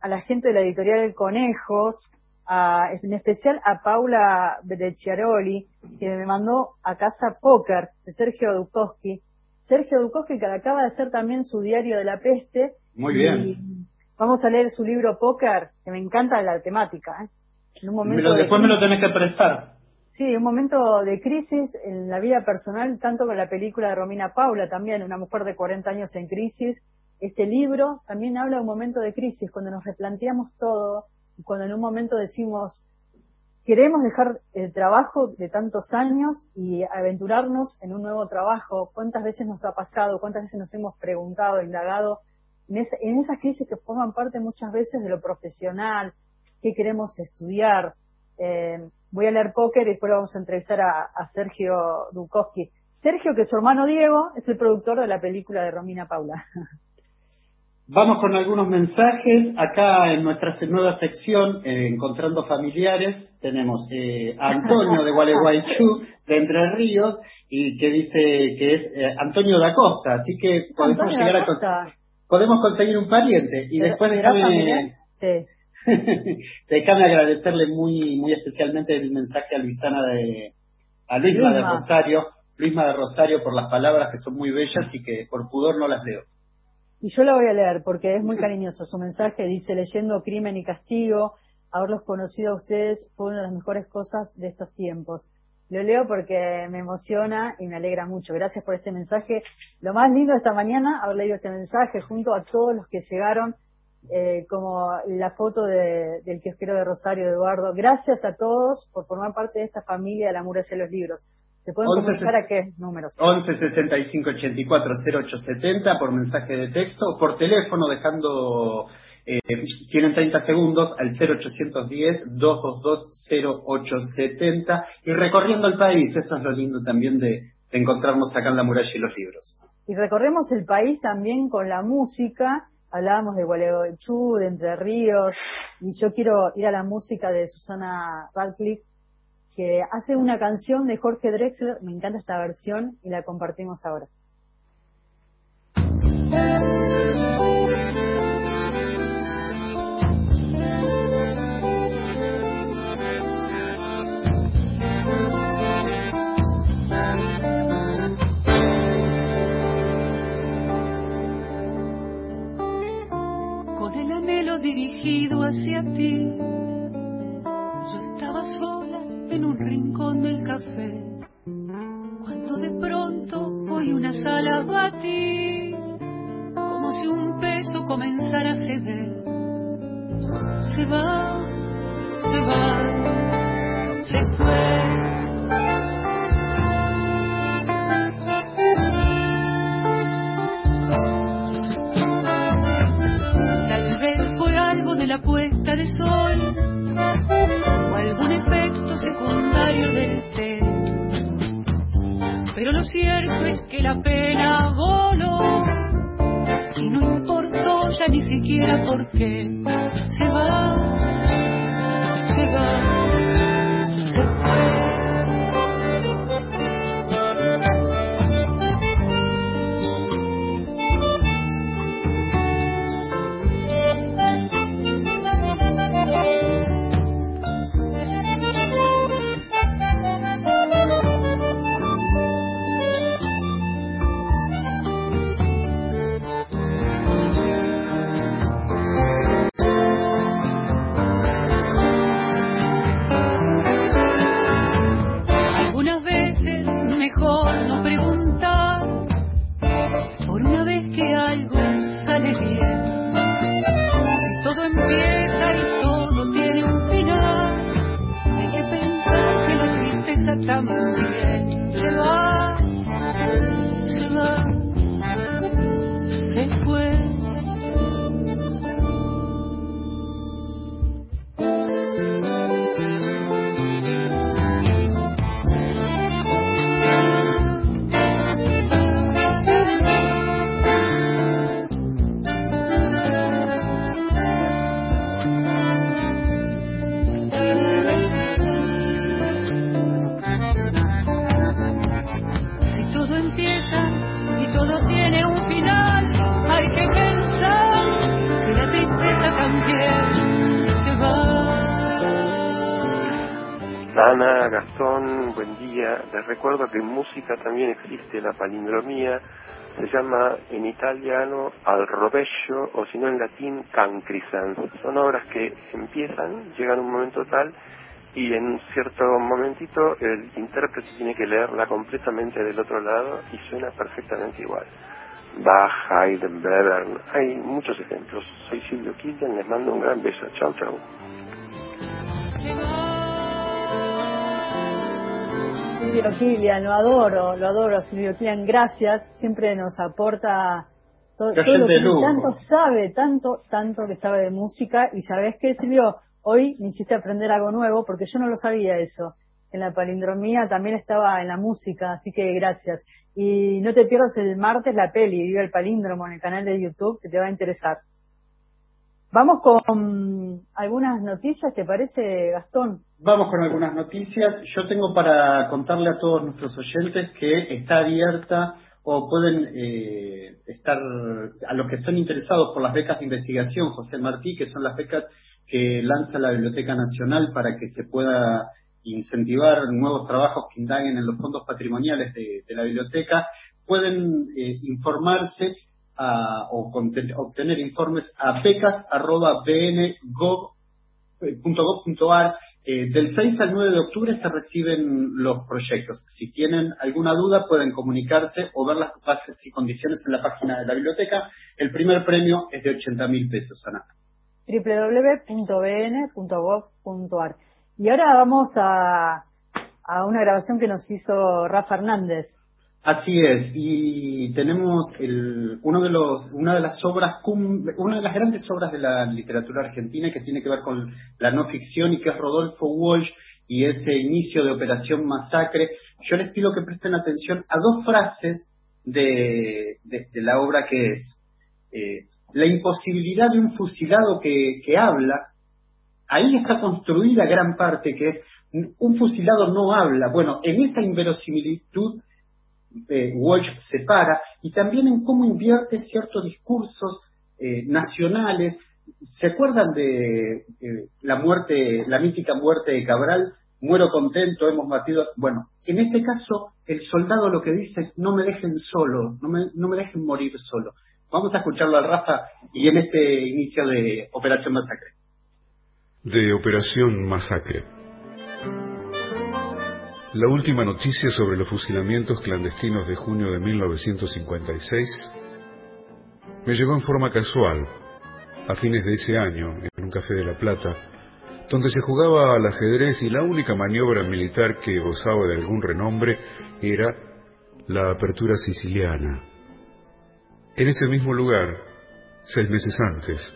a la gente de la editorial Conejos, a- en especial a Paula Brecciaroli, que me mandó a casa Póker de Sergio Dukowski. Sergio Dukowski, que acaba de hacer también su diario de la peste. Muy bien. Vamos a leer su libro Póker, que me encanta la temática. ¿eh? En un Me momento de después me lo tenés que prestar. Sí, un momento de crisis en la vida personal, tanto con la película de Romina Paula también, una mujer de 40 años en crisis. Este libro también habla de un momento de crisis, cuando nos replanteamos todo, y cuando en un momento decimos, queremos dejar el trabajo de tantos años y aventurarnos en un nuevo trabajo. ¿Cuántas veces nos ha pasado? ¿Cuántas veces nos hemos preguntado, indagado en, esa- en esas crisis que forman parte muchas veces de lo profesional? ¿Qué queremos estudiar? Eh, voy a leer póker y después vamos a entrevistar a, a Sergio Dukowski. Sergio, que su hermano Diego es el productor de la película de Romina Paula. Vamos con algunos mensajes. Acá en nuestra nueva sección, eh, Encontrando Familiares, tenemos eh, a Antonio de Gualeguaychú, de Entre Ríos, y que dice que es eh, Antonio da Costa. Así que podemos Antonio llegar a con- podemos conseguir un pariente. Y ¿Será- después déjame? Sí. Déjame agradecerle muy muy especialmente el mensaje a Luisana de a Luisma, de Rosario, Luisma de Rosario por las palabras que son muy bellas y que por pudor no las leo. Y yo la voy a leer porque es muy cariñoso. Su mensaje dice, leyendo Crimen y Castigo, haberlos conocido a ustedes fue una de las mejores cosas de estos tiempos. Lo leo porque me emociona y me alegra mucho. Gracias por este mensaje. Lo más lindo de esta mañana, haber leído este mensaje junto a todos los que llegaron, eh, como la foto de, del kiosquero de Rosario, Eduardo. Gracias a todos por formar parte de esta familia de la muralla de los libros. ¿Se pueden comunicar a qué números? 11 65 84 0870 por mensaje de texto o por teléfono dejando eh, tienen 30 segundos al 0810-222-0870 y recorriendo el país. Eso es lo lindo también de, encontrarnos acá en la muralla y los libros. Y recorremos el país también con la música. Hablábamos de Gualeguaychú, de Entre Ríos, y yo quiero ir a la música de Susana Radcliffe, que hace una canción de Jorge Drexler. Me encanta esta versión y la compartimos ahora. dirigido hacia ti. En un rincón del café, cuando de pronto oí una sala batir, como si un peso comenzara a ceder. Se va, se va, se fue. de la puesta de sol secundario del té. Pero lo cierto es que la pena voló y no importó ya ni siquiera por qué. Se va, se va, que en música también existe la palindromía, se llama en italiano al rovescio o si no en latín cancrisans. Son obras que empiezan, llegan a un momento tal y en un cierto momentito el intérprete tiene que leerla completamente del otro lado y suena perfectamente igual. Bach, Haydn, Webern, hay muchos ejemplos. Soy Silvio Killian, les mando un gran beso. Chao, chao. Silvio Kilian, lo adoro, lo adoro, Silvio Kilian, gracias, siempre nos aporta todo, lo que tanto sabe, tanto, tanto que sabe de música, y sabes qué, Silvio, hoy me hiciste aprender algo nuevo, porque yo no lo sabía eso. En la palindromía también estaba en la música, así que gracias. Y no te pierdas el martes la peli, Viva el Palíndromo en el canal de YouTube, que te va a interesar. Vamos con algunas noticias, ¿te parece, Gastón? Vamos con algunas noticias. Yo tengo para contarle a todos nuestros oyentes que está abierta o pueden eh, estar, a los que están interesados por las becas de investigación, José Martí, que son las becas que lanza la Biblioteca Nacional para que se pueda incentivar nuevos trabajos que indaguen en los fondos patrimoniales de, la biblioteca, pueden eh, informarse o obtener informes a becas.bngov.gov.ar. Eh, del 6 al 9 de octubre se reciben los proyectos. Si tienen alguna duda pueden comunicarse o ver las bases y condiciones en la página de la biblioteca. El primer premio es de 80 mil pesos, Ana. www.bn.gov.ar y ahora vamos a, a una grabación que nos hizo Rafa Hernández. Así es, y tenemos el, uno de los, una de las obras, una de las grandes obras de la literatura argentina que tiene que ver con la no ficción y que es Rodolfo Walsh y ese inicio de Operación Masacre. Yo les pido que presten atención a dos frases de, de, la obra que es eh, la imposibilidad de un fusilado que, que habla ahí está construida gran parte, que es un fusilado no habla. Bueno, en esa inverosimilitud eh, Walsh se para y también en cómo invierte ciertos discursos eh, nacionales. ¿Se acuerdan de la muerte, la mítica muerte de Cabral? Muero contento, hemos batido. Bueno, en este caso, el soldado lo que dice es: no me dejen solo, no me, no me dejen morir solo. Vamos a escucharlo al Rafa y en este inicio de Operación Masacre de Operación Masacre. La última noticia sobre los fusilamientos clandestinos de junio de 1956 me llegó en forma casual, a fines de ese año, en un café de La Plata, donde se jugaba al ajedrez y la única maniobra militar que gozaba de algún renombre era la apertura siciliana. En ese mismo lugar, seis meses antes,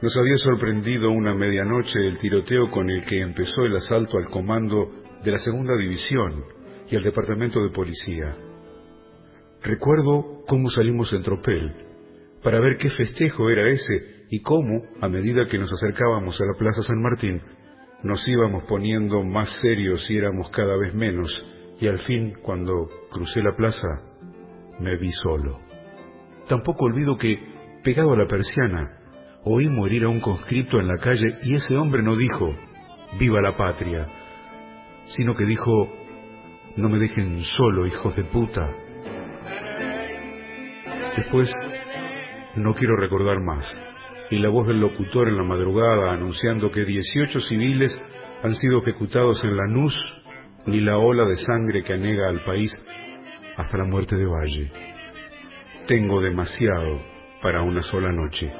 nos había sorprendido una medianoche el tiroteo con el que empezó el asalto al comando de la segunda división y al departamento de policía. Recuerdo cómo salimos en tropel para ver qué festejo era ese y cómo, a medida que nos acercábamos a la Plaza San Martín, nos íbamos poniendo más serios y éramos cada vez menos, y al fin, cuando crucé la plaza, me vi solo. Tampoco olvido que, pegado a la persiana, oí morir a un conscripto en la calle y ese hombre no dijo, viva la patria, sino que dijo, no me dejen solo, hijos de puta. Después, no quiero recordar más, y la voz del locutor en la madrugada anunciando que 18 civiles han sido ejecutados en Lanús, ni la ola de sangre que anega al país hasta la muerte de Valle. Tengo demasiado para una sola noche.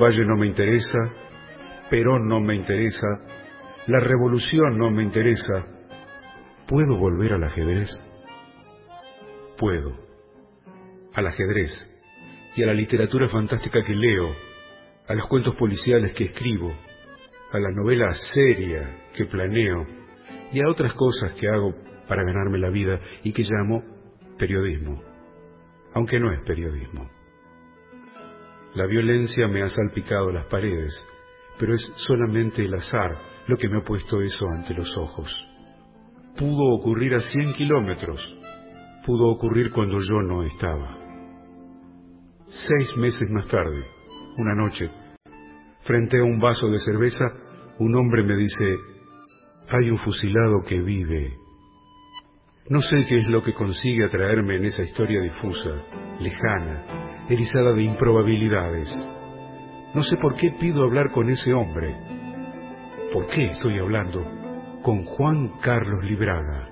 Valle no me interesa, Perón no me interesa, la revolución no me interesa. ¿Puedo volver al ajedrez? Puedo. Al ajedrez y a la literatura fantástica que leo, a los cuentos policiales que escribo, a la novela seria que planeo y a otras cosas que hago para ganarme la vida y que llamo periodismo, aunque no es periodismo. La violencia me ha salpicado las paredes, pero es solamente el azar lo que me ha puesto eso ante los ojos. Pudo ocurrir a cien kilómetros, pudo ocurrir cuando yo no estaba. Seis meses más tarde, una noche, frente a un vaso de cerveza, un hombre me dice, hay un fusilado que vive. No sé qué es lo que consigue atraerme en esa historia difusa, lejana, erizada de improbabilidades. No sé por qué pido hablar con ese hombre. ¿Por qué estoy hablando con Juan Carlos Libraga?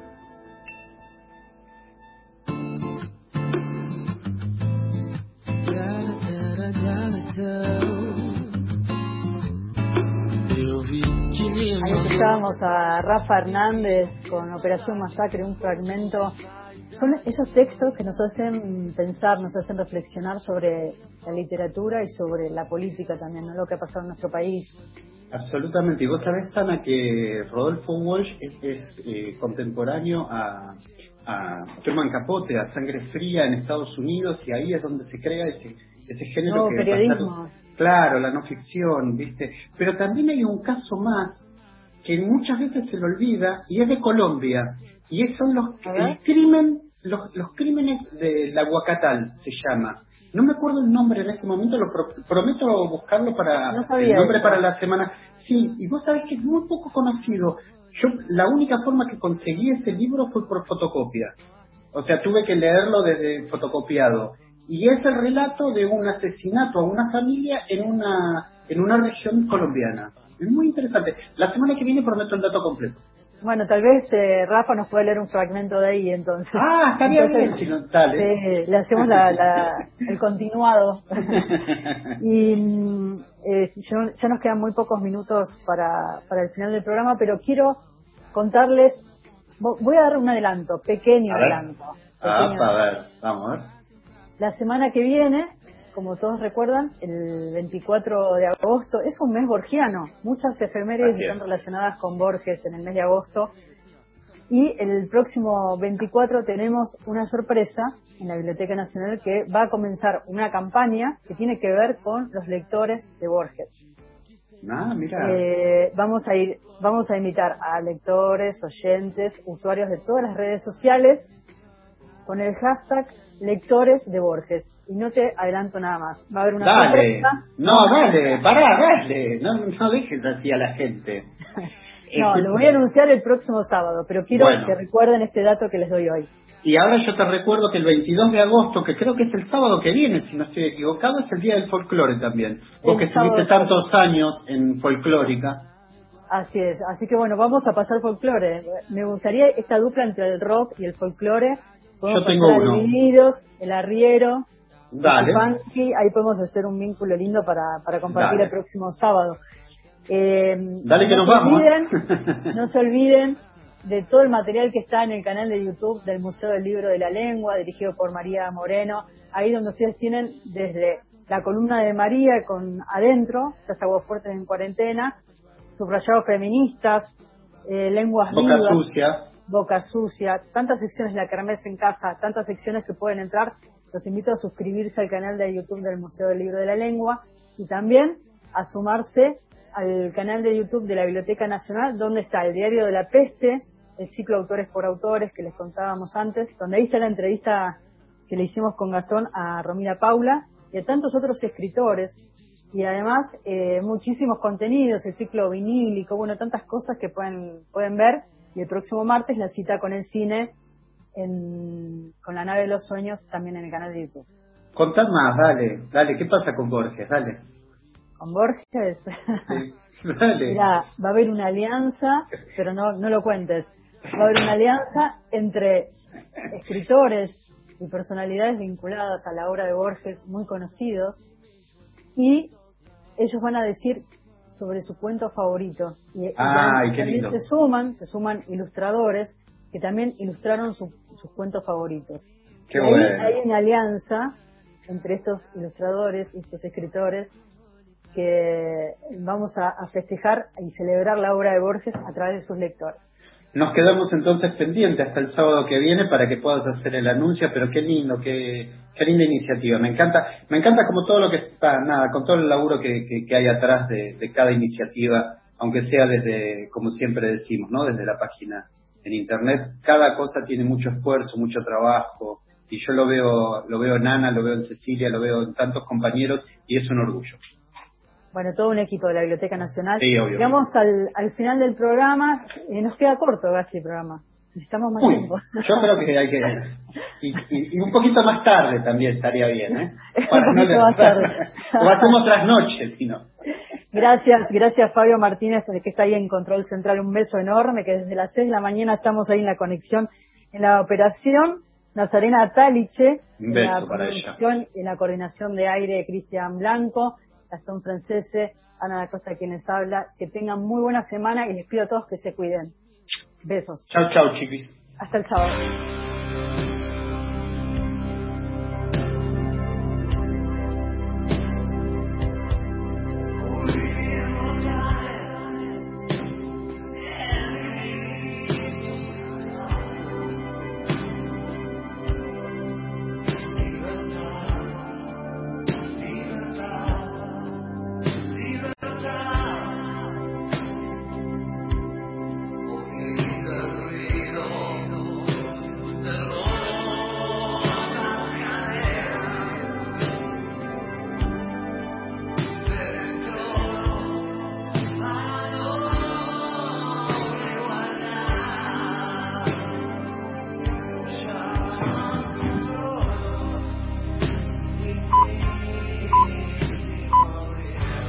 Ahí escuchábamos a Rafa Hernández con Operación Masacre, un fragmento son esos textos que nos hacen pensar, nos hacen reflexionar sobre la literatura y sobre la política también, ¿no? lo que ha pasado en nuestro país. Absolutamente. Y vos sabés, Sana, que Rodolfo Walsh es, eh, contemporáneo a, a Truman Capote, a Sangre Fría en Estados Unidos, y ahí es donde se crea ese, ese género no, periodismo. claro, la no ficción, ¿viste? Pero también hay un caso más que muchas veces se lo olvida, y es de Colombia, y son los, el crimen los, los crímenes de la Huacatal se llama. No me acuerdo el nombre en este momento, lo pro- prometo buscarlo para No sabía el nombre eso. para la semana. Sí, y vos sabés que es muy poco conocido. Yo la única forma que conseguí ese libro fue por fotocopia. O sea, tuve que leerlo desde fotocopiado. Y es el relato de un asesinato a una familia en una en una región colombiana. Es muy interesante. La semana que viene prometo el dato completo. Bueno, tal vez eh, Rafa nos puede leer un fragmento de ahí entonces. Ah, estaría Entonces, bien, si no, dale. sí, le hacemos la, la- el continuado. y mm, eh, ya, ya nos quedan muy pocos minutos para, para el final del programa, pero quiero contarles, vo- voy a dar un adelanto, pequeño A ver. adelanto. Ah, pequeño a ver, vamos a ver. La semana que viene, como todos recuerdan, el 24 de agosto, es un mes borgiano. Muchas efemérides Así es. están relacionadas con Borges en el mes de agosto. Y el próximo 24 tenemos una sorpresa en la Biblioteca Nacional que va a comenzar una campaña que tiene que ver con los lectores de Borges. Ah, mira. Eh, vamos a ir, vamos a invitar a lectores, oyentes, usuarios de todas las redes sociales con el hashtag lectores de Borges. Y no te adelanto nada más. Va a haber una dale. sorpresa. No, dale, pará, dale. No, no dejes así a la gente. No, lo voy a anunciar el próximo sábado, pero quiero Bueno. que recuerden este dato que les doy hoy. Y ahora yo te recuerdo que el 22 de agosto, que creo que es el sábado que viene, si no estoy equivocado, es el Día del Folclore también. Vos que estuviste tantos años en folclórica. Así es. Así que bueno, vamos a pasar folclore. Me gustaría esta dupla entre el rock y el folclore. Podemos Yo tengo uno. Divididos, el arriero, Dale. funky. Ahí podemos hacer un vínculo lindo para, para compartir Dale. el próximo sábado. Eh, Dale que no nos se vamos. olviden- no se olviden de todo el material que está en el canal de YouTube del Museo del Libro de la Lengua, dirigido por María Moreno, ahí donde ustedes tienen desde la columna de María con adentro, las aguas fuertes en cuarentena, subrayados feministas, eh, lenguas Boca vivas, sucia. Boca Sucia, tantas secciones La Kermés en Casa, tantas secciones que pueden entrar. Los invito a suscribirse al canal de YouTube del Museo del Libro de la Lengua y también a sumarse al canal de YouTube de la Biblioteca Nacional, donde está el Diario de la Peste, el ciclo Autores por Autores que les contábamos antes, donde ahí está la entrevista que le hicimos con Gastón a Romina Paula y a tantos otros escritores y además eh, muchísimos contenidos, el ciclo vinílico, bueno, tantas cosas que pueden, pueden ver. Y el próximo martes la cita con el cine en, con la nave de los sueños también en el canal de YouTube. Contá más, dale. Dale, ¿qué pasa con Borges? Dale. Con Borges, Dale. mira, va a haber una alianza, pero no, no lo cuentes. Va a haber una alianza entre escritores y personalidades vinculadas a la obra de Borges muy conocidos y ellos van a decir sobre su cuento favorito. Y, y Ay, qué lindo. se suman, se suman ilustradores que también ilustraron su- sus cuentos favoritos. Qué Y ahí bueno. hay una alianza entre estos ilustradores y estos escritores que vamos a, a festejar y celebrar la obra de Borges a través de sus lectores. Nos quedamos entonces pendientes hasta el sábado que viene para que puedas hacer el anuncio, pero qué lindo, qué, qué linda iniciativa. Me encanta, me encanta como todo lo que está, nada, con todo el laburo que, que- que hay atrás de, de cada iniciativa, aunque sea desde, como siempre decimos, ¿no? Desde la página en internet, cada cosa tiene mucho esfuerzo, mucho trabajo, y yo lo veo, lo veo en Ana, lo veo en Cecilia, lo veo en tantos compañeros, y es un orgullo. Bueno, todo un equipo de la Biblioteca Nacional. Sí, obvio. Llegamos al, al final del programa. eh, nos queda corto, Gassi, el programa. Necesitamos más Uy, tiempo. yo creo que hay que... Y, y- y un poquito más tarde también estaría bien, ¿eh? Un poquito más tarde. o hacemos otras noches, si no. Gracias, gracias Fabio Martínez, que está ahí en Control Central. Un beso enorme, que desde las 6 de la mañana estamos ahí en la conexión, en la operación. Nazarena Taliche, Un en beso la para ella. en la coordinación de aire Cristian Blanco, Gastón Francese, Ana da Costa quienes habla. Que tengan muy buena semana y les pido a todos que se cuiden. Besos. Chao, chao, chiquis. Hasta el sábado.